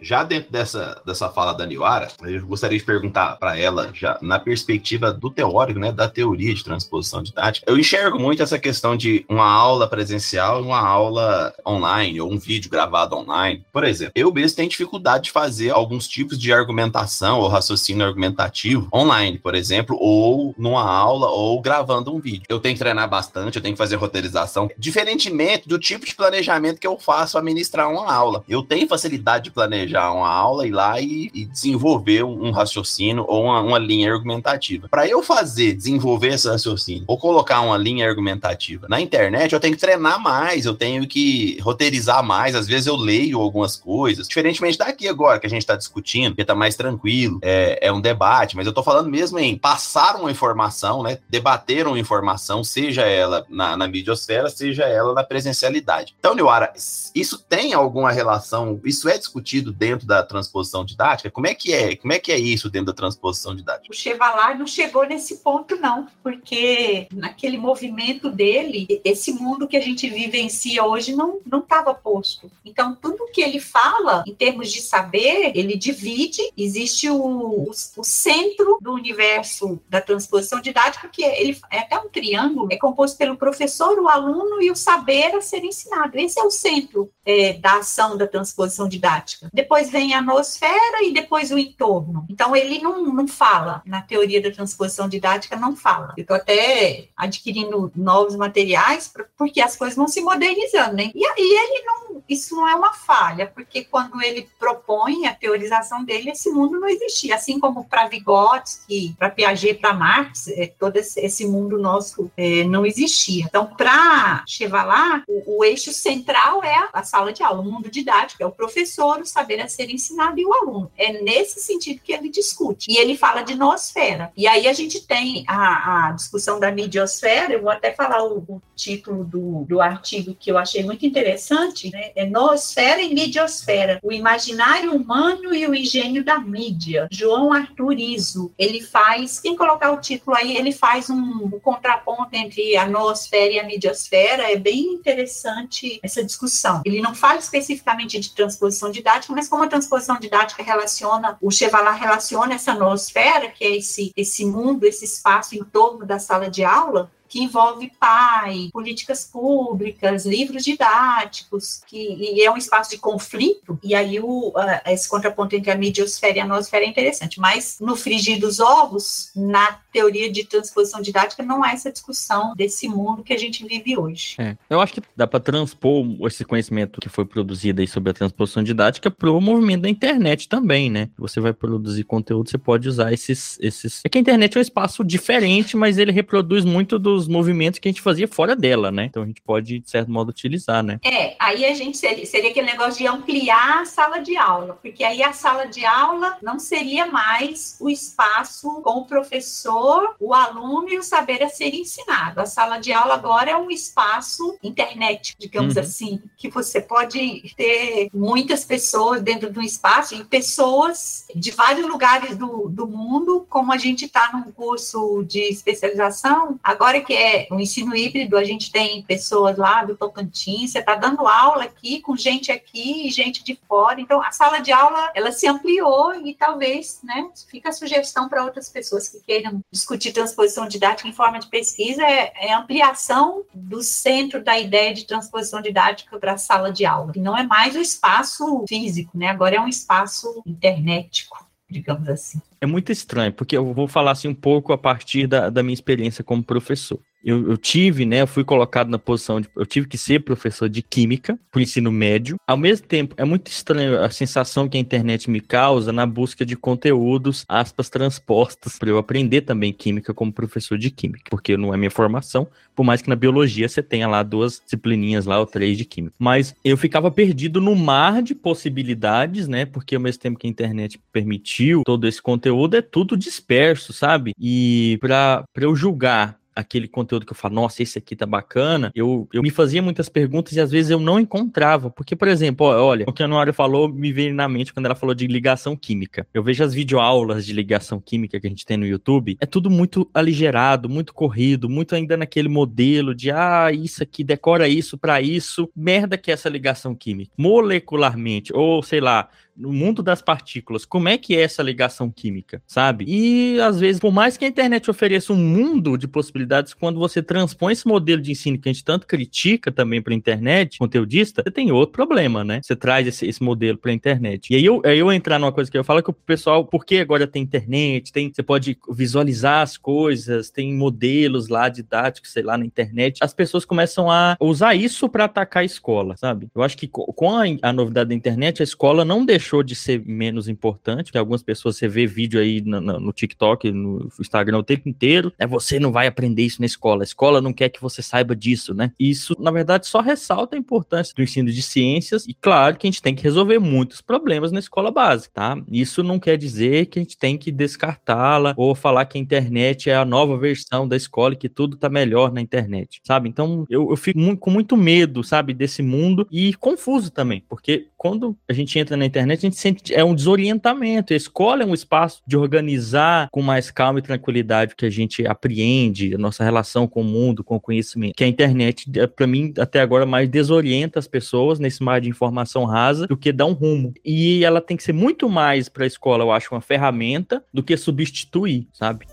Já dentro dessa, dessa fala da Niwara, eu gostaria de perguntar para ela, já na perspectiva do teórico, né, da teoria de transposição didática, eu enxergo muito essa questão de uma aula presencial e uma aula online, ou um vídeo gravado online. Por exemplo, eu mesmo tenho dificuldade de fazer alguns tipos de argumentação ou raciocínio argumentativo online, por exemplo, ou numa aula, ou gravando um vídeo. Eu tenho que treinar bastante, eu tenho que fazer roteirização, diferentemente do tipo de planejamento que eu faço a ministrar uma aula. Eu tenho facilidade de planejar uma aula, ir lá e, e desenvolver um, um, raciocínio ou uma, uma linha argumentativa. Para eu fazer, desenvolver esse raciocínio ou colocar uma linha argumentativa na internet, eu tenho que treinar mais, eu tenho que roteirizar mais. Às vezes eu leio algumas coisas, diferentemente daqui agora que a gente está discutindo, que está mais tranquilo, é, é um debate, mas eu estou falando mesmo em passar uma informação, né? Debater uma informação, seja ela na, na midiosfera, seja ela na presencialidade. Então, Niwara, isso tem alguma relação? Isso é discutido dentro dentro da transposição didática? Como é que é? Como é que é isso dentro da transposição didática? O Chevalier não chegou nesse ponto não, porque naquele movimento dele, esse mundo que a gente vivencia hoje não não estava posto. Então tudo que ele fala em termos de saber, ele divide. Existe o, o, o centro do universo da transposição didática que é, ele é até um triângulo, é composto pelo professor, o aluno e o saber a ser ensinado. Esse é o centro é, da ação da transposição didática. Depois vem a noosfera e depois o entorno. Então, ele não, não fala, na teoria da transposição didática, não fala. Eu estou até adquirindo novos materiais, porque as coisas vão se modernizando, né? E aí ele não, isso não é uma falha, porque quando ele propõe a teorização dele, esse mundo não existia. Assim como para Vygotsky, para Piaget, para Marx, é, todo esse, esse mundo nosso é, não existia. Então, para Chevalar, o, o, eixo central é a, a, sala de aula, o mundo didático, é o professor, o saber a ser ensinado e o aluno. É nesse sentido que ele discute. E ele fala de noosfera. E aí a gente tem a, a discussão da midiosfera, eu vou até falar o, o título do, do artigo que eu achei muito interessante, né? É Noosfera e Midiosfera, o imaginário humano e o engenho da mídia. João Arthur Iso, ele faz, quem colocar o título aí, ele faz um, um contraponto entre a noosfera e a midiosfera, é bem interessante essa discussão. Ele não fala especificamente de transposição didática, mas como a transposição didática relaciona, o Chevalar relaciona essa noosfera, que é esse, esse mundo, esse espaço em torno da sala de aula, que envolve pai, políticas públicas, livros didáticos, que é um espaço de conflito, e aí o, esse contraponto entre a midiosfera e a nosfera é interessante. Mas no frigir dos ovos, na teoria de transposição didática, não há essa discussão desse mundo que a gente vive hoje. É, eu acho que dá para transpor esse conhecimento que foi produzido aí sobre a transposição didática para o movimento da internet também, né? Você vai produzir conteúdo, você pode usar esses, esses. É que a internet é um espaço diferente, mas ele reproduz muito do os movimentos que a gente fazia fora dela, né? Então a gente pode, de certo modo, utilizar, né? É, aí a gente seria, seria aquele negócio de ampliar a sala de aula, porque aí a sala de aula não seria mais o espaço com o professor, o aluno e o saber a ser ensinado. A sala de aula agora é um espaço internet, digamos uhum. assim, que você pode ter muitas pessoas dentro de um espaço e pessoas de vários lugares do, do mundo, como a gente está num curso de especialização, agora que é o ensino híbrido, a gente tem pessoas lá do Tocantins, você está dando aula aqui com gente aqui e gente de fora. Então, a sala de aula, ela se ampliou e talvez, né, fica a sugestão para outras pessoas que queiram discutir transposição didática em forma de pesquisa, é, é ampliação do centro da ideia de transposição didática para a sala de aula. E não é mais o espaço físico, né, agora é um espaço internetico digamos assim. É muito estranho, porque eu vou falar assim um pouco a partir da, da minha experiência como professor eu, eu, tive, né, eu fui colocado na posição de, eu tive que ser professor de química para ensino médio. Ao mesmo tempo, é muito estranho a sensação que a internet me causa na busca de conteúdos, aspas, transpostos, para eu aprender também química como professor de química, porque não é minha formação, por mais que na biologia você tenha lá duas disciplininhas lá, ou três de química. Mas eu ficava perdido no mar de possibilidades, né, porque ao mesmo tempo que a internet permitiu todo esse conteúdo, é tudo disperso, sabe? E para eu julgar aquele conteúdo que eu falo, nossa, esse aqui tá bacana, eu, eu me fazia muitas perguntas e às vezes eu não encontrava. Porque, por exemplo, olha, o que a Anuário falou me veio na mente quando ela falou de ligação química. Eu vejo as videoaulas de ligação química que a gente tem no YouTube, é tudo muito aligerado, muito corrido, muito ainda naquele modelo de, ah, isso aqui, decora isso para isso. Merda que é essa ligação química. Molecularmente, ou sei lá, no mundo das partículas, como é que é essa ligação química, sabe? E às vezes, por mais que a internet ofereça um mundo de possibilidades, quando você transpõe esse modelo de ensino que a gente tanto critica também para a internet, conteudista, você tem outro problema, né? Você traz esse, esse modelo para a internet. E aí eu, aí eu entrar numa coisa que eu falo que o pessoal, porque agora tem internet, tem, você pode visualizar as coisas, tem modelos lá didáticos, sei lá, na internet, as pessoas começam a usar isso para atacar a escola, sabe? Eu acho que com a, a novidade da internet, a escola não deixa deixou de ser menos importante, porque algumas pessoas você vê vídeo aí no, no, TikTok, no Instagram o tempo inteiro, é você não vai aprender isso na escola, a escola não quer que você saiba disso, né? Isso, na verdade, só ressalta a importância do ensino de ciências e, claro, que a gente tem que resolver muitos problemas na escola básica, tá? Isso não quer dizer que a gente tem que descartá-la ou falar que a internet é a nova versão da escola e que tudo tá melhor na internet, sabe? Então, eu, eu fico muito, com muito medo, sabe, desse mundo e confuso também, porque quando a gente entra na internet, gente sente é um desorientamento. A escola é um espaço de organizar com mais calma e tranquilidade o que a gente apreende, a nossa relação com o mundo, com o conhecimento. Que a internet, é, para mim, até agora, mais desorienta as pessoas nesse mar de informação rasa do que dá um rumo. E ela tem que ser muito mais para a escola, eu acho, uma ferramenta do que substituir, sabe?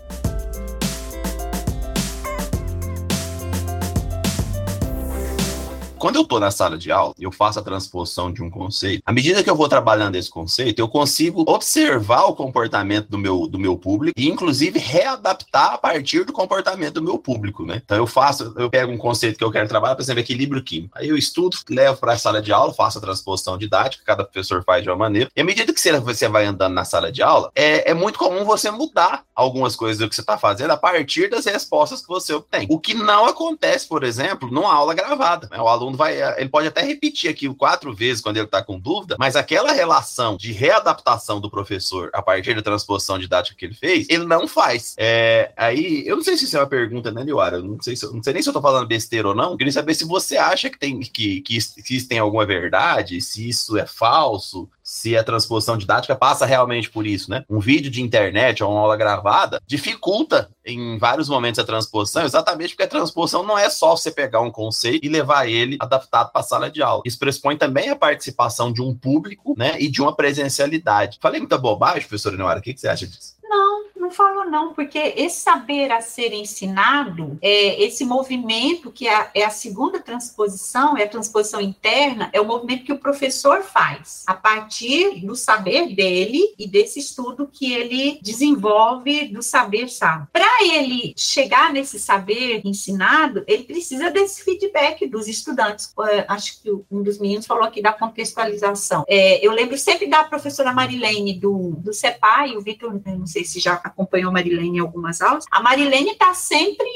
Quando eu estou na sala de aula eu faço a transposição de um conceito, à medida que eu vou trabalhando esse conceito, eu consigo observar o comportamento do meu, do meu público e, inclusive, readaptar a partir do comportamento do meu público, né? Então, eu faço, eu pego um conceito que eu quero trabalhar, por exemplo, equilíbrio químico. Aí eu estudo, levo para a sala de aula, faço a transposição didática, cada professor faz de uma maneira. E à medida que você vai andando na sala de aula, é, é muito comum você mudar algumas coisas do que você está fazendo a partir das respostas que você obtém. O que não acontece, por exemplo, numa aula gravada. Né? O aluno vai, ele pode até repetir aquilo quatro vezes quando ele está com dúvida, mas aquela relação de readaptação do professor a partir da transposição didática que ele fez, ele não faz. É, aí, eu não sei se isso é uma pergunta, né, Liwara? Não sei, se, não sei nem se eu estou falando besteira ou não. Queria saber se você acha que tem que, que, que isso tem alguma verdade, se isso é falso, se a transposição didática passa realmente por isso, né? Um vídeo de internet ou uma aula gravada dificulta em vários momentos a transposição, exatamente porque a transposição não é só você pegar um conceito e levar ele adaptado para a sala de aula. Isso pressupõe também a participação de um público, né, e de uma presencialidade. Falei muita bobagem, professora Neora, o que, que você acha disso? Não, não falo não, porque esse saber a ser ensinado, é, esse movimento que é, é a segunda transposição, é a transposição interna, é o movimento que o professor faz a partir do saber dele e desse estudo que ele desenvolve do saber sabe. Para ele chegar nesse saber ensinado, ele precisa desse feedback dos estudantes. Acho que um dos meninos falou aqui da contextualização. É, eu lembro sempre da professora Marilene do, do CEPAI, o Vitor, não sei se já acompanhou a Marilene em algumas aulas, a Marilene está sempre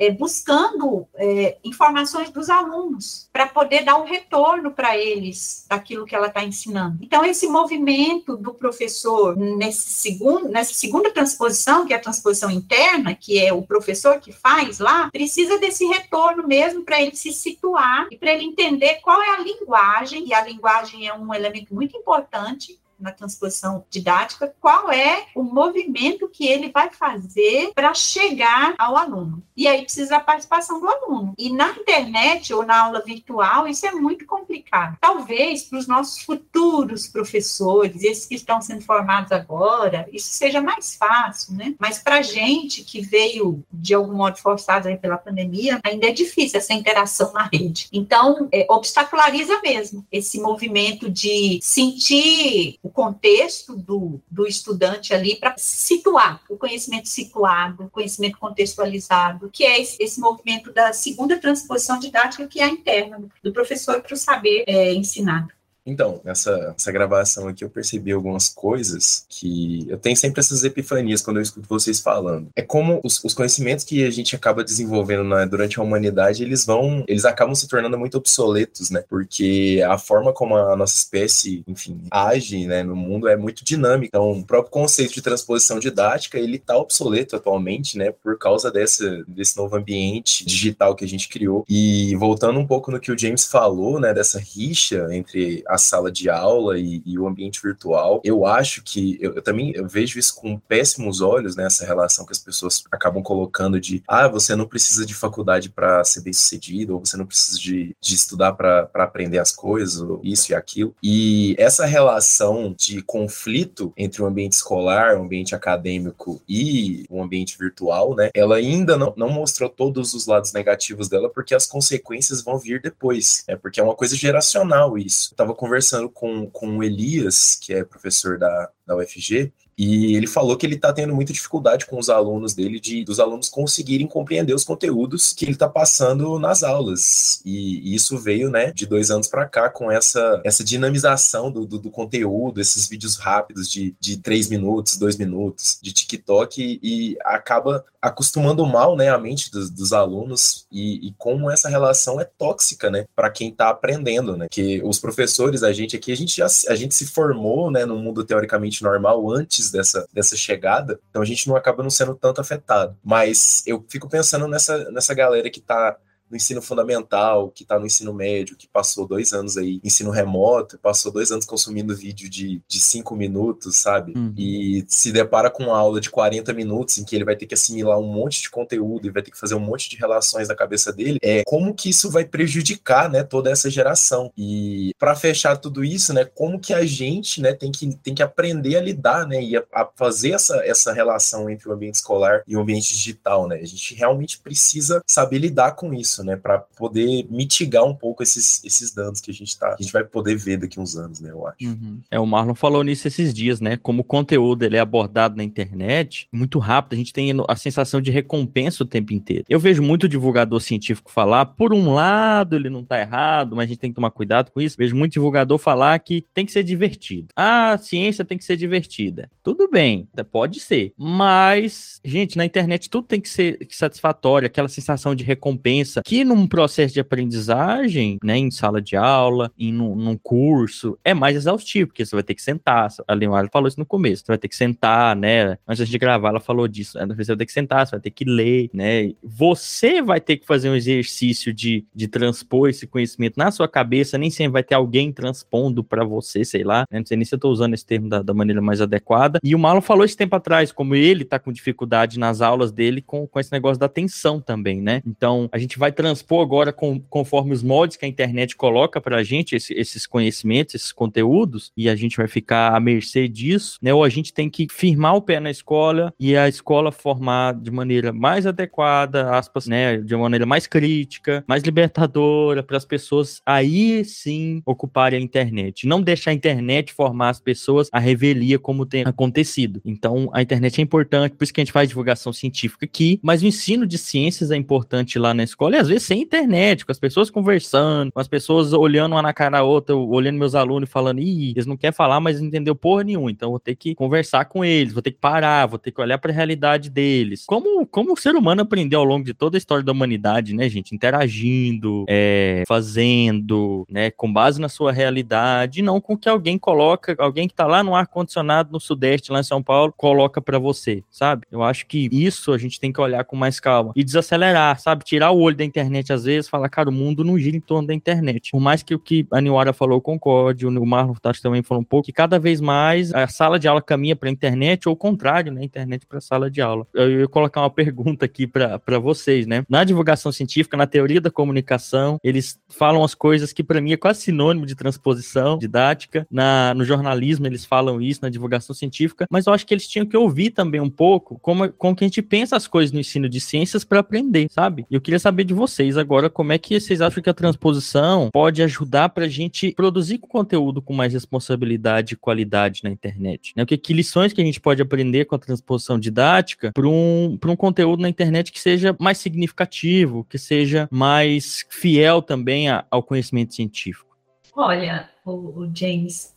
é, buscando é, informações dos alunos para poder dar um retorno para eles daquilo que ela está ensinando. Então, esse movimento do professor nesse segundo, nessa segunda transposição, que é a transposição interna, que é o professor que faz lá, precisa desse retorno mesmo para ele se situar e para ele entender qual é a linguagem, e a linguagem é um elemento muito importante na transposição didática, qual é o movimento que ele vai fazer para chegar ao aluno. E aí precisa da participação do aluno. E na internet ou na aula virtual, isso é muito complicado. Talvez para os nossos futuros professores, esses que estão sendo formados agora, isso seja mais fácil, né? Mas para a gente que veio de algum modo forçado aí pela pandemia, ainda é difícil essa interação na rede. Então, é, obstaculariza mesmo esse movimento de sentir o contexto do, do estudante ali para situar o conhecimento situado, o conhecimento contextualizado, que é esse, esse, movimento da segunda transposição didática, que é a interna do professor para o saber é, ensinado. Então, nessa, nessa gravação aqui eu percebi algumas coisas que eu tenho sempre essas epifanias quando eu escuto vocês falando. É como os, os conhecimentos que a gente acaba desenvolvendo né, durante a humanidade, eles vão, eles acabam se tornando muito obsoletos, né? Porque a forma como a nossa espécie, enfim, age, né, no mundo é muito dinâmica. Então, o próprio conceito de transposição didática, ele tá obsoleto atualmente, né, por causa dessa, desse novo ambiente digital que a gente criou. E voltando um pouco no que o James falou, né, dessa rixa entre a a sala de aula e, e o ambiente virtual. Eu acho que eu, eu, também eu vejo isso com péssimos olhos, né? Essa relação que as pessoas acabam colocando de ah, você não precisa de faculdade para ser bem sucedido, ou você não precisa de, de estudar para aprender as coisas, ou isso e aquilo. E essa relação de conflito entre o ambiente escolar, o ambiente acadêmico e o ambiente virtual, né? Ela ainda não, não mostrou todos os lados negativos dela, porque as consequências vão vir depois. É porque é uma coisa geracional isso. Eu tava com conversando com, com o Elias, que é professor da, da UFG, e ele falou que ele está tendo muita dificuldade com os alunos dele, de dos alunos conseguirem compreender os conteúdos que ele está passando nas aulas. E, isso veio, né, de dois anos para cá, com essa, essa dinamização do, do, do, conteúdo, esses vídeos rápidos de, de três minutos, dois minutos, de TikTok, e, e acaba acostumando mal, né, a mente dos, dos alunos e, e, como essa relação é tóxica, né, para quem está aprendendo, né, que os professores, a gente aqui, a gente já a gente se formou, né, no mundo teoricamente normal antes dessa, dessa chegada, então a gente não acaba não sendo tanto afetado. Mas eu fico pensando nessa, nessa galera que está no ensino fundamental, que está no ensino médio, que passou dois anos aí ensino remoto, passou dois anos consumindo vídeo de, de cinco minutos, sabe? Uhum. E se depara com uma aula de 40 minutos em que ele vai ter que assimilar um monte de conteúdo e vai ter que fazer um monte de relações na cabeça dele, é como que isso vai prejudicar, né, toda essa geração. E para fechar tudo isso, né, como que a gente, né, tem que, tem que aprender a lidar, né, e a, a fazer essa, essa relação entre o ambiente escolar e o ambiente digital, né? A gente realmente precisa saber lidar com isso isso, né, para poder mitigar um pouco esses, esses danos que a gente tá, a gente vai poder ver daqui uns anos, né, eu acho. Uhum. É, o Marlon falou nisso esses dias, né, como o conteúdo ele é abordado na internet, muito rápido, a gente tem a sensação de recompensa o tempo inteiro. Eu vejo muito divulgador científico falar, por um lado ele não tá errado, mas a gente tem que tomar cuidado com isso. Vejo muito divulgador falar que tem que ser divertido. Ah, a ciência tem que ser divertida. Tudo bem, pode ser, mas, gente, na internet tudo tem que ser satisfatório, aquela sensação de recompensa, que num processo de aprendizagem, né, em sala de aula, em num, num curso, é mais exaustivo, porque você vai ter que sentar, a Leonardo falou isso no começo, você vai ter que sentar, né, antes de gravar ela falou disso, né, você vai ter que sentar, você vai ter que ler, né, você vai ter que fazer um exercício de, de transpor esse conhecimento na sua cabeça, nem sempre vai ter alguém transpondo para você, sei lá, né, não sei nem se eu tô usando esse termo da, da maneira mais adequada, e o Marlon falou esse tempo atrás, como ele tá com dificuldade nas aulas dele com, com esse negócio da atenção também, né, então a gente vai transpor agora com, conforme os moldes que a internet coloca pra gente, esse, esses conhecimentos, esses conteúdos, e a gente vai ficar à mercê disso, né, ou a gente tem que firmar o pé na escola e a escola formar de maneira mais adequada, aspas, né, de uma maneira mais crítica, mais libertadora para as pessoas aí sim ocuparem a internet. Não deixar a internet formar as pessoas a revelia como tem acontecido. Então, a internet é importante, por isso que a gente faz divulgação científica aqui, mas o ensino de ciências é importante lá na escola, às vezes sem internet, com as pessoas conversando, com as pessoas olhando uma na cara a outra, olhando meus alunos falando, ih, eles não querem falar, mas não entendeu porra nenhuma, então vou ter que conversar com eles, vou ter que parar, vou ter que olhar para a realidade deles. Como, como o ser humano aprendeu ao longo de toda a história da humanidade, né, gente? Interagindo, é, fazendo, né, com base na sua realidade, não com que alguém coloca, alguém que tá lá no ar-condicionado no Sudeste, lá em São Paulo, coloca para você, sabe? Eu acho que isso a gente tem que olhar com mais calma e desacelerar, sabe? Tirar o olho da internet às vezes, falar, cara, o mundo não gira em torno da internet. Por mais que o que a Niwara falou, concorde, o Marlon Tacho também falou um pouco, que cada vez mais a sala de aula caminha para a internet, ou o contrário, né? Internet para a sala de aula. Eu ia colocar uma pergunta aqui para vocês, né? Na divulgação científica, na teoria da comunicação, eles falam as coisas que para mim é quase sinônimo de transposição didática. Na, no jornalismo, eles falam isso, na divulgação científica, mas eu acho que eles tinham que ouvir também um pouco como, como que a gente pensa as coisas no ensino de ciências para aprender, sabe? E eu queria saber de vocês agora como é que vocês acham que a transposição pode ajudar para a gente produzir conteúdo com mais responsabilidade e qualidade na internet. Né? Que, que lições que a gente pode aprender com a transposição didática para um, um conteúdo na internet que seja mais significativo, que seja mais fiel também a, ao conhecimento científico? Olha, o, o James,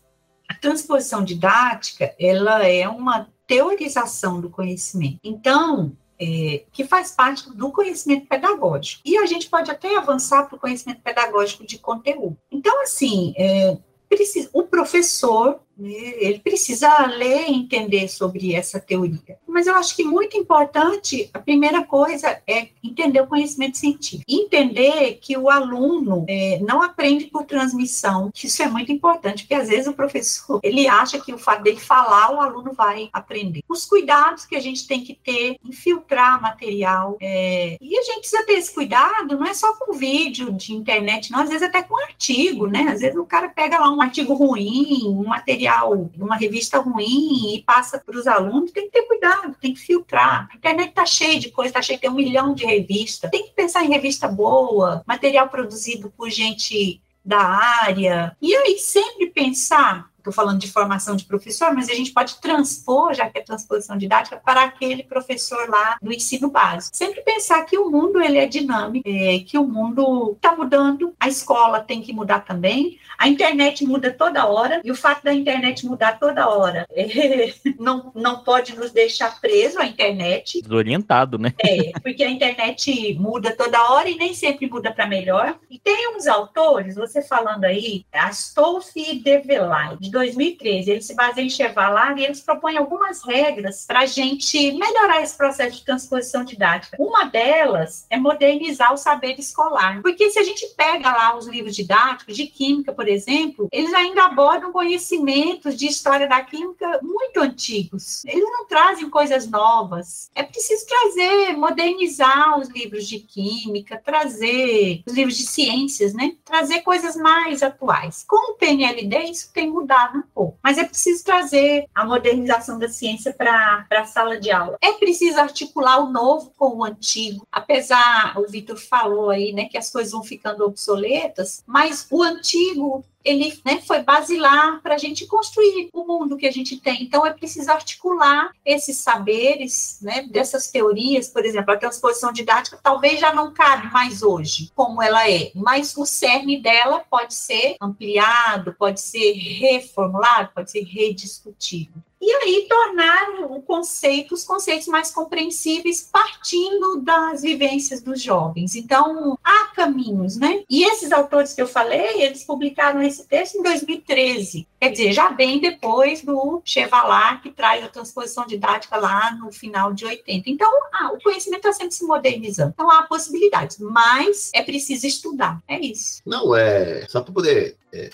a transposição didática ela é uma teorização do conhecimento. Então, é, que faz parte do conhecimento pedagógico. E a gente pode até avançar para o conhecimento pedagógico de conteúdo. Então, assim, é, precisa, o professor ele precisa ler e entender sobre essa teoria. Mas eu acho que muito importante, a primeira coisa é entender o conhecimento científico. Entender que o aluno é, não aprende por transmissão. Isso é muito importante, porque às vezes o professor ele acha que o fato dele falar, o aluno vai aprender. Os cuidados que a gente tem que ter em filtrar material. É, e a gente precisa ter esse cuidado, não é só com vídeo de internet, não, às vezes até com artigo, né? Às vezes o cara pega lá um artigo ruim, um material uma revista ruim e passa para os alunos, tem que ter cuidado, tem que filtrar. A internet está cheia de coisa, está cheia, tem um milhão de revistas. Tem que pensar em revista boa, material produzido por gente da área. E aí sempre pensar estou falando de formação de professor, mas a gente pode transpor, já que é transposição didática, para aquele professor lá do ensino básico. Sempre pensar que o mundo ele é dinâmico, é, que o mundo está mudando, a escola tem que mudar também, a internet muda toda hora, e o fato da internet mudar toda hora é, não, não pode nos deixar preso à internet. Desorientado, né? É, porque a internet muda toda hora e nem sempre muda para melhor. E tem uns autores, você falando aí, Astolfi e Develay, de 2013. Ele se baseia em Chevalier e eles propõem algumas regras para a gente melhorar esse processo de transposição didática. Uma delas é modernizar o saber escolar. Porque se a gente pega lá os livros didáticos de química, por exemplo, eles ainda abordam conhecimentos de história da química muito antigos. Eles não trazem coisas novas. É preciso trazer, modernizar os livros de química, trazer os livros de ciências, né? Trazer coisas mais atuais. Com o PNLD, isso tem mudado um pouco. Mas é preciso trazer a modernização da ciência para a sala de aula. É preciso articular o novo com o antigo. Apesar, o Vitor falou aí, né, que as coisas vão ficando obsoletas, mas o antigo ele né, foi basilar para a gente construir o mundo que a gente tem. Então, é preciso articular esses saberes, né, dessas teorias, por exemplo, a transposição didática talvez já não cabe mais hoje, como ela é, mas o cerne dela pode ser ampliado, pode ser reformulado, pode ser rediscutido e aí tornar o conceito, os conceitos mais compreensíveis partindo das vivências dos jovens. Então, há caminhos, né? E esses autores que eu falei, eles publicaram esse texto em 2013, quer dizer, já bem depois do Chevalar, que traz a transposição didática lá no final de 80. Então, ah, o conhecimento está sempre se modernizando. Então, há possibilidades, mas é preciso estudar, é isso. Não, é só para poder é,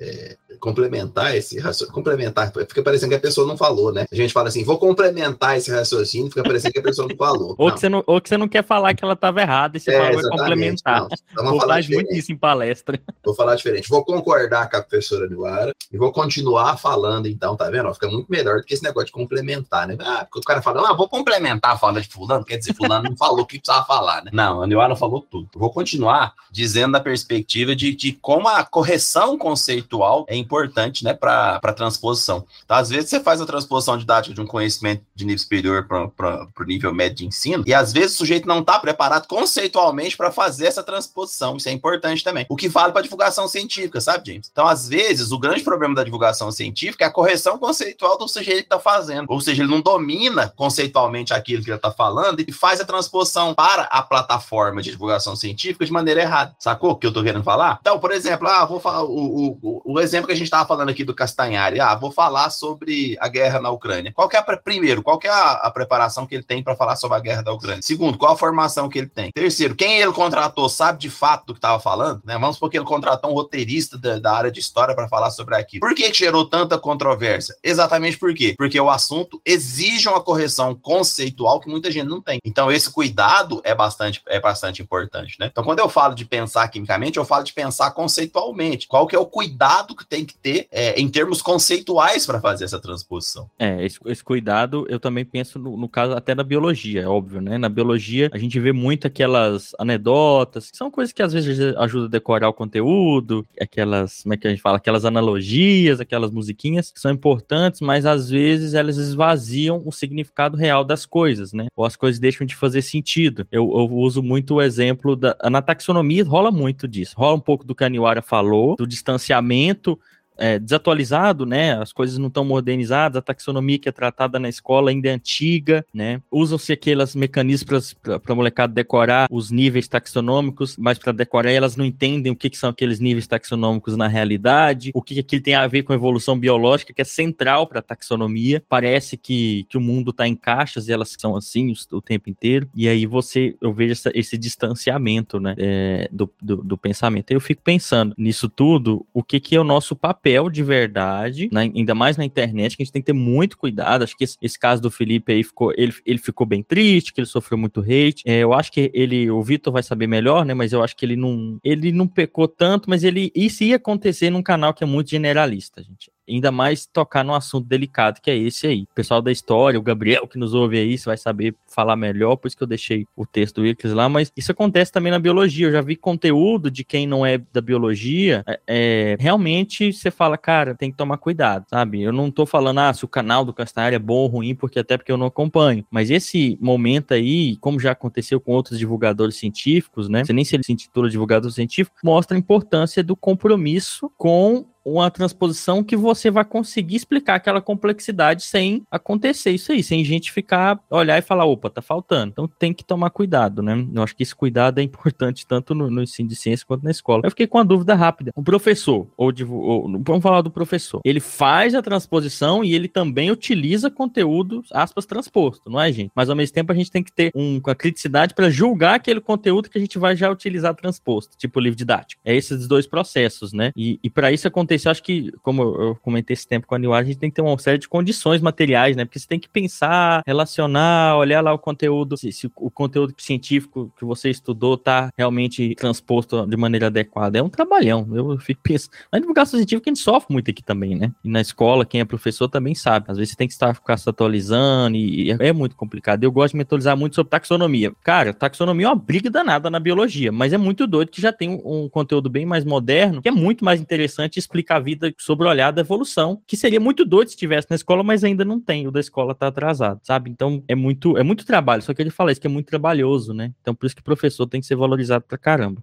é, complementar esse raciocínio. Complementar, fica parecendo que a pessoa não falou, né? A gente fala assim, vou complementar esse raciocínio, fica parecendo que a pessoa não falou. ou, Que você não, ou que você não quer falar que ela estava errada e você é, vai complementar. Não, então vou falar muito isso em palestra. Vou falar diferente. Vou concordar com a professora Nilara e vou continuar falando, então, tá vendo? Fica muito melhor do que esse negócio de complementar, né? Ah, o cara fala, ah, vou complementar a fala de fulano, quer dizer, fulano não falou o que precisava falar, né? Não, a Nilara falou tudo. vou continuar dizendo da perspectiva de, de como a correção conceitual é importante, né, para a transposição. Então, às vezes você faz a transposição didática de um conhecimento de nível superior para o nível médio de ensino, e às vezes o sujeito não está preparado conceitualmente para fazer essa transposição. Isso é importante também. O que vale para divulgação científica, sabe, James? Então, às vezes, o grande problema da divulgação científica é a correção conceitual do sujeito que está fazendo. Ou seja, ele não domina conceitualmente aquilo que ele está falando e faz a transposição para a plataforma de divulgação científica de maneira errada. Sacou o que eu estou querendo falar? Então, por exemplo, ah, vou falar o, o, o exemplo que a gente estava falando aqui do Castanhari. Ah, vou falar sobre a guerra na Ucrânia. Qual que é a, primeiro, qual que é a, a preparação que ele tem para falar sobre a guerra da Ucrânia? Segundo, qual a formação que ele tem? Terceiro, quem ele contratou sabe de fato do que estava falando? Né? Vamos porque ele contratou um roteirista da, da área de história para falar sobre aquilo. Por que, que gerou tanta controvérsia? Exatamente por quê? Porque o assunto exige uma correção conceitual que muita gente não tem. Então, esse cuidado é bastante, é bastante importante, né? Então, quando eu falo de pensar quimicamente, eu falo de pensar conceitualmente. Qual que é o cuidado que tem que ter é, em termos conceituais para fazer essa transposição. É, esse, esse, cuidado eu também penso no, no, caso até da biologia, é óbvio, né? Na biologia a gente vê muito aquelas anedotas, que são coisas que às vezes ajudam a decorar o conteúdo, aquelas, como é que a gente fala, aquelas analogias, aquelas musiquinhas que são importantes, mas às vezes elas esvaziam o significado real das coisas, né? Ou as coisas deixam de fazer sentido. Eu, eu uso muito o exemplo da. Na taxonomia rola muito disso. Rola um pouco do que a Niwara falou, do distanciamento momento é, desatualizado, né? As coisas não estão modernizadas, a taxonomia que é tratada na escola ainda é antiga, né? Usam-se aqueles mecanismos para a molecada decorar os níveis taxonômicos, mas para decorar elas não entendem o que, que, são aqueles níveis taxonômicos na realidade, o que, que aquilo tem a ver com a evolução biológica, que é central para a taxonomia. Parece que, que o mundo está em caixas e elas são assim o, o, tempo inteiro, e aí você, eu vejo essa, esse distanciamento, né? É, do, do, do pensamento. Eu fico pensando nisso tudo, o que, que é o nosso papel papel de verdade, né, ainda mais na internet, que a gente tem que ter muito cuidado. Acho que esse, esse, caso do Felipe aí ficou, ele, ele ficou bem triste, que ele sofreu muito hate. É, eu acho que ele, o Vitor vai saber melhor, né? Mas eu acho que ele não, ele não pecou tanto, mas ele isso ia acontecer num canal que é muito generalista, gente ainda mais tocar num assunto delicado que é esse aí. O pessoal da história, o Gabriel que nos ouve aí, você vai saber falar melhor, por isso que eu deixei o texto do Icles lá, mas isso acontece também na biologia. Eu já vi conteúdo de quem não é da biologia, é, é, realmente você fala, cara, tem que tomar cuidado, sabe? Eu não tô falando, ah, se o canal do Castanhari é bom ou ruim, porque até porque eu não acompanho, mas esse momento aí, como já aconteceu com outros divulgadores científicos, né? Você nem se ele se intitula divulgador científico, mostra a importância do compromisso com uma transposição que você vai conseguir explicar aquela complexidade sem acontecer isso aí, sem gente ficar, olhar e falar, opa, tá faltando. Então tem que tomar cuidado, né? Eu acho que esse cuidado é importante tanto no, no ensino de ciência quanto na escola. Eu fiquei com uma dúvida rápida. O professor, ou, ou vamos falar do professor, ele faz a transposição e ele também utiliza conteúdo, aspas, transposto, não é, gente? Mas ao mesmo tempo a gente tem que ter um, a criticidade para julgar aquele conteúdo que a gente vai já utilizar transposto, tipo livro didático. É esses dois processos, né? E, e para isso acontecer se eu acho que, como eu comentei esse tempo com a New a gente tem que ter uma série de condições materiais, né? Porque você tem que pensar, relacionar, olhar lá o conteúdo, se, se o conteúdo científico que você estudou tá realmente transposto de maneira adequada. É um trabalhão. Eu fico pensando. Na divulgação científica a gente sofre muito aqui também, né? E na escola, quem é professor também sabe. Às vezes você tem que estar ficar se atualizando e, é, é muito complicado. Eu gosto de me atualizar muito sobre taxonomia. Cara, taxonomia é uma briga danada na biologia, mas é muito doido que já tem um, um conteúdo bem mais moderno, que é muito mais interessante explicar a vida sobre o olhar da evolução, que seria muito doido se estivesse na escola, mas ainda não tem. O da escola tá atrasado, sabe? Então é muito, é muito trabalho. Só que ele fala isso que é muito trabalhoso, né? Então por isso que o professor tem que ser valorizado pra caramba.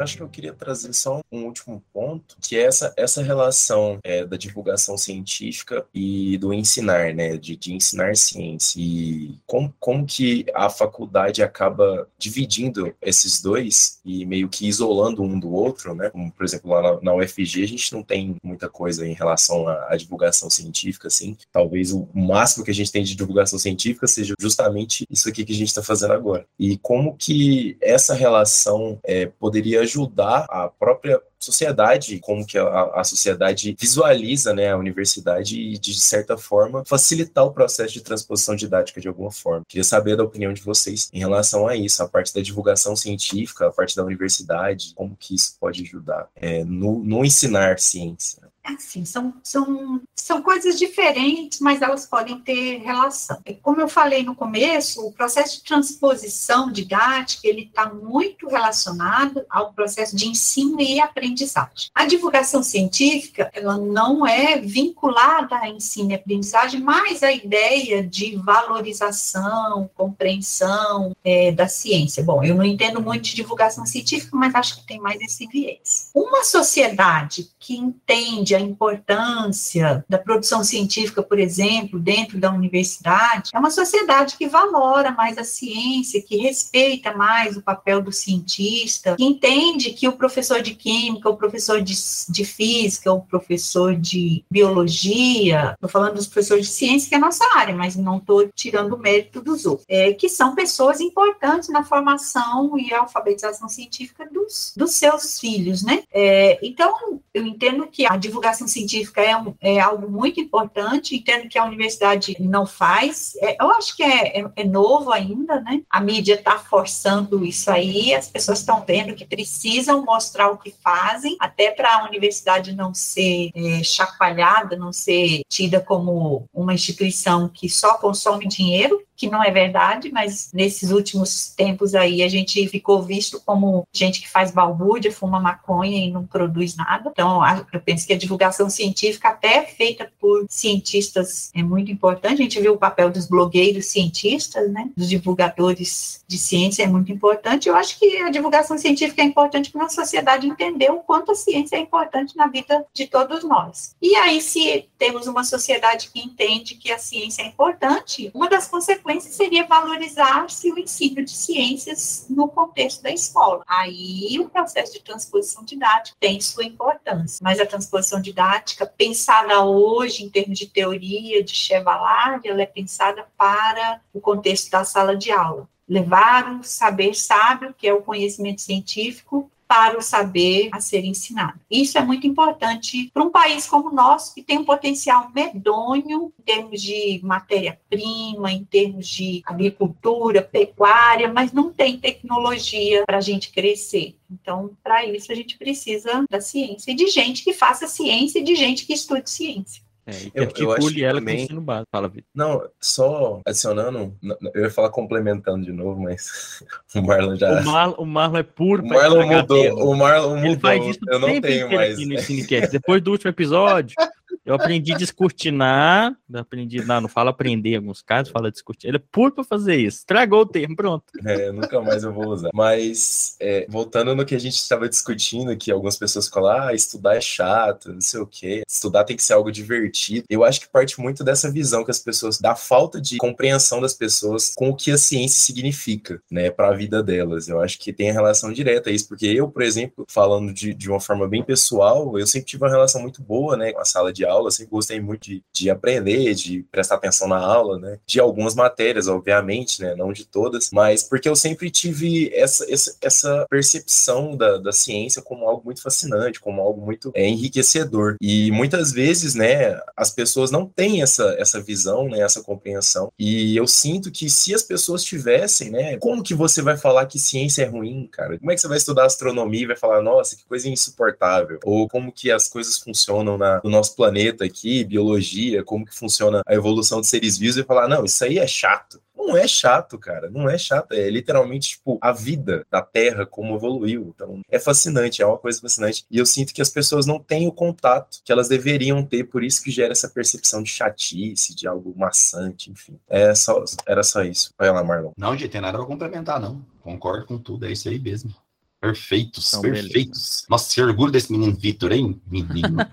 Acho que eu queria trazer só um último ponto, que é essa, essa relação é, da divulgação científica e do ensinar, né? De, de ensinar ciência. E como, como que a faculdade acaba dividindo esses dois e meio que isolando um do outro, né? Como, por exemplo, lá na, na UFG a gente não tem muita coisa em relação à, à divulgação científica, assim. Talvez o máximo que a gente tem de divulgação científica seja justamente isso aqui que a gente está fazendo agora. E como que essa relação é, poderia ajudar a própria sociedade, como que a, a, sociedade visualiza né, a universidade e, de certa forma, facilitar o processo de transposição didática de alguma forma. Queria saber da opinião de vocês em relação a isso, a parte da divulgação científica, a parte da universidade, como que isso pode ajudar é, no, no ensinar ciência assim, são, são, são coisas diferentes, mas elas podem ter relação. Como eu falei no começo, o processo de transposição didática, ele está muito relacionado ao processo de ensino e aprendizagem. A divulgação científica, ela não é vinculada a ensino e aprendizagem, mas a ideia de valorização, compreensão é, da ciência. Bom, eu não entendo muito de divulgação científica, mas acho que tem mais esse viés. Uma sociedade que entende a importância da produção científica, por exemplo, dentro da universidade, é uma sociedade que valora mais a ciência, que respeita mais o papel do cientista, que entende que o professor de química, o professor de, de física, o professor de biologia, estou falando dos professores de ciência, que é a nossa área, mas não estou tirando o mérito dos outros, é, que são pessoas importantes na formação e alfabetização científica dos, dos seus filhos, né? É, então, eu entendo que a divulgação divulgação científica é, um, é algo muito importante, entendo que a universidade não faz, é, eu acho que é, é, é novo ainda, né? A mídia está forçando isso aí, as pessoas estão vendo que precisam mostrar o que fazem, até para a universidade não ser é, chacoalhada, não ser tida como uma instituição que só consome dinheiro, que não é verdade, mas nesses últimos tempos aí a gente ficou visto como gente que faz balbúrdia, fuma maconha e não produz nada. Então, eu penso que a divulgação científica, até feita por cientistas, é muito importante. A gente viu o papel dos blogueiros cientistas, né, dos divulgadores de ciência é muito importante. Eu acho que a divulgação científica é importante para a sociedade entender o quanto a ciência é importante na vida de todos nós. E aí, se temos uma sociedade que entende que a ciência é importante, uma das consequências consequência seria valorizar-se o ensino de ciências no contexto da escola. Aí o processo de transposição didática tem sua importância, mas a transposição didática, pensada hoje em termos de teoria, de Chevallard, ela é pensada para o contexto da sala de aula levar o saber sábio, que é o conhecimento científico, para o saber a ser ensinado. Isso é muito importante para um país como o nosso, que tem um potencial medonho em termos de matéria-prima, em termos de agricultura, pecuária, mas não tem tecnologia para a gente crescer. Então, para isso, a gente precisa da ciência e de gente que faça ciência e de gente que estude ciência. É, e eu, eu acho ela também... com ensino básico. Fala, Vitor. Não, só adicionando, eu ia falar complementando de novo, mas o Marlon já. O, Mar, o Marlon é puro. O Marlon mudou. O Marlon mudou. Ele faz isso eu não tenho mais. Aqui no Cinecast. Depois do último episódio, eu aprendi a descortinar. Aprendi, não, não fala aprender em alguns casos, fala descortinar. Ele é puro pra fazer isso. Tragou o termo, pronto. É, nunca mais eu vou usar. Mas, é, voltando no que a gente estava discutindo, que algumas pessoas falam, ah, estudar é chato, não sei o quê. Estudar tem que ser algo divertido. Eu acho que parte muito dessa visão que as pessoas, da falta de compreensão das pessoas com o que a ciência significa, né, para a vida delas. Eu acho que tem relação direta a isso, porque eu, por exemplo, falando de, de uma forma bem pessoal, eu sempre tive uma relação muito boa, né, com a sala de aula aula, sempre gostei muito de, de aprender, de prestar atenção na aula, né? De algumas matérias, obviamente, né? Não de todas, mas porque eu sempre tive essa, essa, essa percepção da, da ciência como algo muito fascinante, como algo muito é, enriquecedor. E muitas vezes, né, as pessoas não têm essa, essa visão, né, essa compreensão. E eu sinto que se as pessoas tivessem, né, como que você vai falar que ciência é ruim, cara? Como é que você vai estudar astronomia e vai falar, nossa, que coisa insuportável? Ou como que as coisas funcionam na, no nosso planeta aqui, biologia, como que funciona a evolução de seres vivos e falar, não, isso aí é chato. Não é chato, cara. Não é chato. É literalmente, tipo, a vida da Terra como evoluiu. Então, é fascinante, é uma coisa fascinante. E eu sinto que as pessoas não têm o contato que elas deveriam ter, por isso que gera essa percepção de chatice, de algo maçante, enfim. É só, era só isso. Vai lá, Marlon. Não, gente, tem nada pra complementar, não. Concordo com tudo, é isso aí mesmo. Perfeitos, Então, perfeitos. Nossa, que orgulho desse menino Vitor, hein? Menino.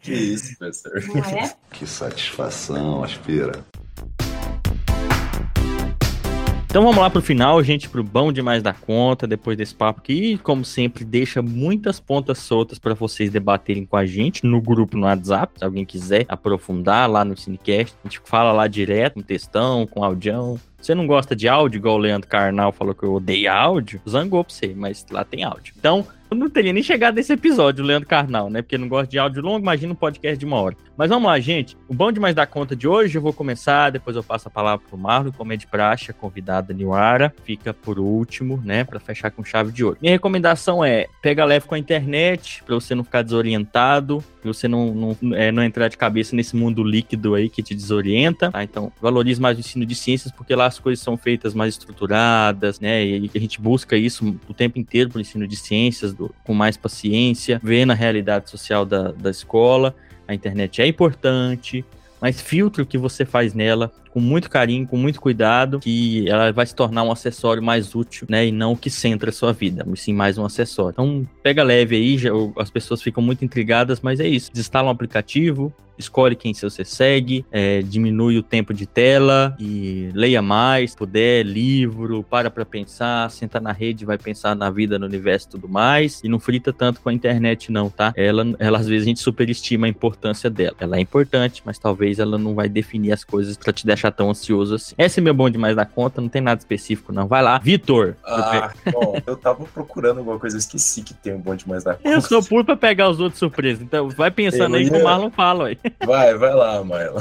Que isso, professor. Não é? Que satisfação, aspira. Então vamos lá pro final, gente, pro bom demais da conta, depois desse papo que, como sempre, deixa muitas pontas soltas para vocês debaterem com a gente no grupo no WhatsApp, se alguém quiser aprofundar lá no Cinecast, a gente fala lá direto, com textão, com audião. Você não gosta de áudio, igual o Leandro Carnal falou que eu odeio áudio, zangou pra você, mas lá tem áudio. Então, eu não teria nem chegado nesse episódio, Leandro Carnal, né? Porque não gosta de áudio longo, imagina um podcast de uma hora. Mas vamos lá, gente. O bom demais da conta de hoje, eu vou começar, depois eu passo a palavra pro Marlon, como é de praxe, a convidada Niwara, fica por último, né? Pra fechar com chave de ouro. Minha recomendação é, pega leve com a internet, pra você não ficar desorientado, pra você não, não, é, não entrar de cabeça nesse mundo líquido aí que te desorienta, tá? Então, valorize mais o ensino de ciências, porque lá as coisas são feitas mais estruturadas, né? E a gente busca isso o tempo inteiro pro ensino de ciências, do- com mais paciência, vendo a realidade social da, da escola. A internet é importante, mas filtre o que você faz nela com muito carinho, com muito cuidado, que ela vai se tornar um acessório mais útil, né? E não o que centra a sua vida, mas sim mais um acessório. Então, pega leve aí, já- as pessoas ficam muito intrigadas, mas é isso. Desinstala um aplicativo, escolhe quem você segue, é, diminui o tempo de tela e leia mais, se puder, livro, para pra pensar, senta na rede, vai pensar na vida, no universo e tudo mais, e não frita tanto com a internet não, tá? Ela, ela às vezes a gente superestima a importância dela. Ela é importante, mas talvez ela não vai definir as coisas pra te deixar tão ansioso assim. Esse é meu bom demais da conta, não tem nada específico não. Vai lá, Vitor. Ah, bom, eu tava procurando alguma coisa, eu esqueci que tem um bom demais da conta. Eu sou puro pra pegar os outros surpresas, então vai pensando Eu aí que o Marlon fala aí. Vai, vai lá, Marlon.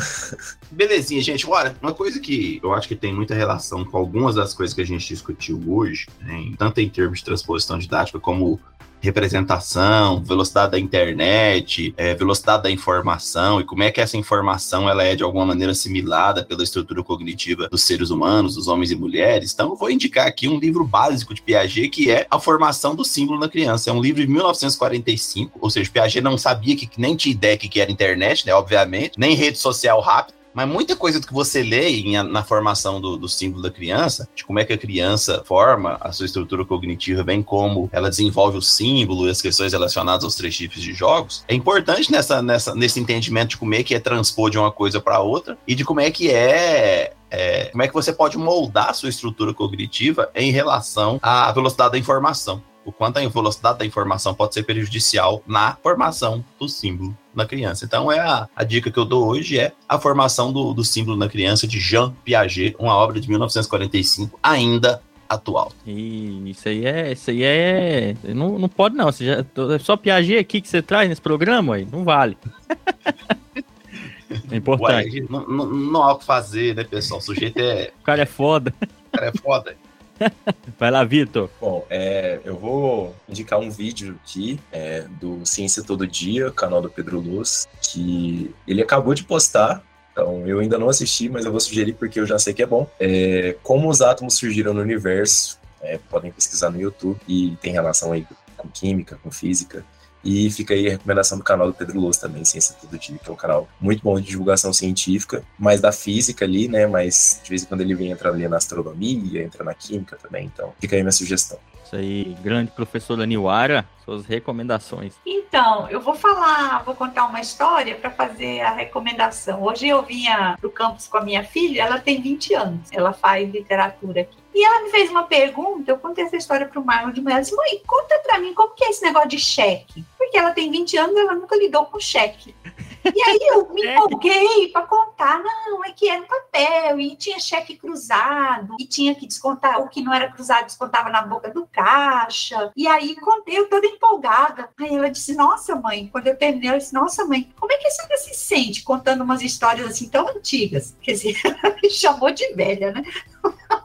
Belezinha, gente. Olha, uma coisa que eu acho que tem muita relação com algumas das coisas que a gente discutiu hoje, né, tanto em termos de transposição didática como representação, velocidade da internet, é, velocidade da informação e como é que essa informação ela é de alguma maneira assimilada pela estrutura cognitiva dos seres humanos, dos homens e mulheres. Então, eu vou indicar aqui um livro básico de Piaget que é A Formação do Símbolo na Criança. É um livro de 1945, ou seja, Piaget não sabia que nem tinha ideia que era internet, né? Obviamente, nem rede social rápida. Mas muita coisa do que você lê em- na formação do, do símbolo da criança, de como é que a criança forma a sua estrutura cognitiva, bem como ela desenvolve o símbolo e as questões relacionadas aos três tipos de jogos, é importante nessa, nessa, nesse entendimento de como é que é transpor de uma coisa para outra e de como é que é é, como é que você pode moldar sua estrutura cognitiva em relação à velocidade da informação. O quanto a velocidade da informação pode ser prejudicial na formação do símbolo na criança. Então, é a, a dica que eu dou hoje é a formação do, do símbolo na criança de Jean Piaget, uma obra de 1945, ainda atual. Ih, isso aí é. Isso aí é. Não, não pode, não. Você já, é só Piaget aqui que você traz nesse programa aí. Não vale. É Ué, importante. não, não, não há o que fazer, né, pessoal? O sujeito é, O cara é foda. cara é foda. Vai lá, Vitor. Bom, é, eu vou indicar um vídeo aqui é, do Ciência Todo Dia, canal do Pedro Luz, que ele acabou de postar. Então, eu ainda não assisti, mas eu vou sugerir porque eu já sei que é bom. É, como os átomos surgiram no universo, é, podem pesquisar no YouTube e tem relação aí com química, com física. E fica aí a recomendação do canal do Pedro Luz também, Ciência Todo Dia, que é um canal muito bom de divulgação científica, mais da física ali, né? Mas de vez em quando ele vem entrar ali na astronomia, entra na química também. Então, fica aí minha sugestão. Isso aí, grande professora Niwara, suas recomendações. Então, eu vou falar, vou contar uma história para fazer a recomendação. Hoje eu vinha do campus com a minha filha, ela tem 20 anos, ela faz literatura aqui. E ela me fez uma pergunta, eu contei essa história para o Marlon de manhã, ela disse, mãe, conta para mim como que é esse negócio de cheque? porque ela tem 20 anos, ela nunca lidou com cheque. E aí eu me empolguei para contar, não, é que era um papel, e tinha cheque cruzado, e tinha que descontar, o que não era cruzado descontava na boca do caixa. E aí contei, eu toda empolgada. Aí ela disse, nossa mãe, quando eu terminei, ela disse, nossa mãe, como é que a senhora se sente contando umas histórias assim tão antigas? Quer dizer, ela me chamou de velha, né?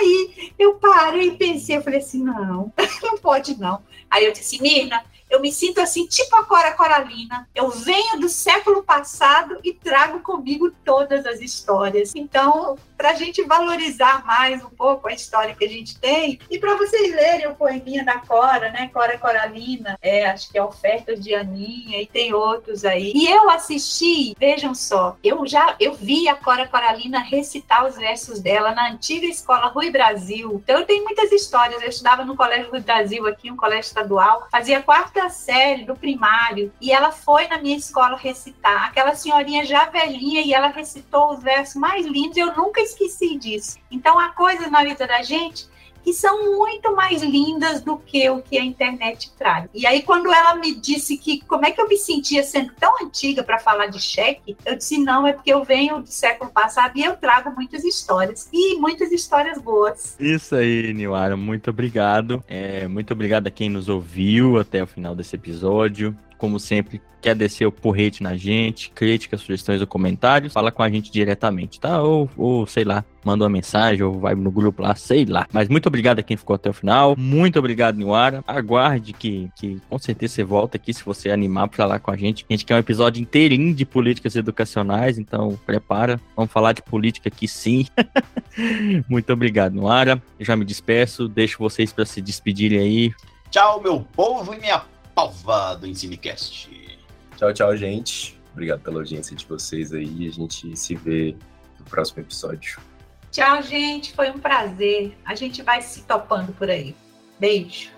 Aí eu parei e pensei, eu falei assim, não, não pode não. Aí eu disse, Mirna, eu me sinto assim, tipo a Cora Coralina. Eu venho do século passado e trago comigo todas as histórias. Então, para a gente valorizar mais um pouco a história que a gente tem e para vocês lerem o poeminha da Cora, né? Cora Coralina, é, acho que é Ofertas de Aninha e tem outros aí. E eu assisti, vejam só, eu já eu vi a Cora Coralina recitar os versos dela na antiga escola Rui Brasil. Então eu tenho muitas histórias. Eu estudava no Colégio Rui Brasil aqui, um colégio estadual, fazia quarta quarta série do primário e ela foi na minha escola recitar. Aquela senhorinha já velhinha e ela recitou os versos mais lindos. Eu nunca esqueci disso. Então, há coisas na vida da gente que são muito mais lindas do que o que a internet traz. E aí, quando ela me disse que como é que eu me sentia sendo tão antiga para falar de cheque, eu disse: não, é porque eu venho do século passado e eu trago muitas histórias. E muitas histórias boas. Isso aí, Niwara, muito obrigado. É, muito obrigado a quem nos ouviu até o final desse episódio como sempre, quer descer o porrete na gente, críticas, sugestões ou comentários, fala com a gente diretamente, tá? Ou, ou sei lá, manda uma mensagem ou vai no grupo lá, sei lá. Mas muito obrigado a quem ficou até o final. Muito obrigado, Niwara. Aguarde que, que com certeza você volta aqui se você animar para falar com a gente. A gente quer um episódio inteirinho de políticas educacionais, então prepara. Vamos falar de política aqui sim. muito obrigado, Niwara. Eu já me despeço, deixo vocês para se despedirem aí. Tchau, meu povo e minha Palva do Ensinecast. Tchau, tchau, gente. Obrigado pela audiência de vocês aí. A gente se vê no próximo episódio. Tchau, gente. Foi um prazer. A gente vai se topando por aí. Beijo.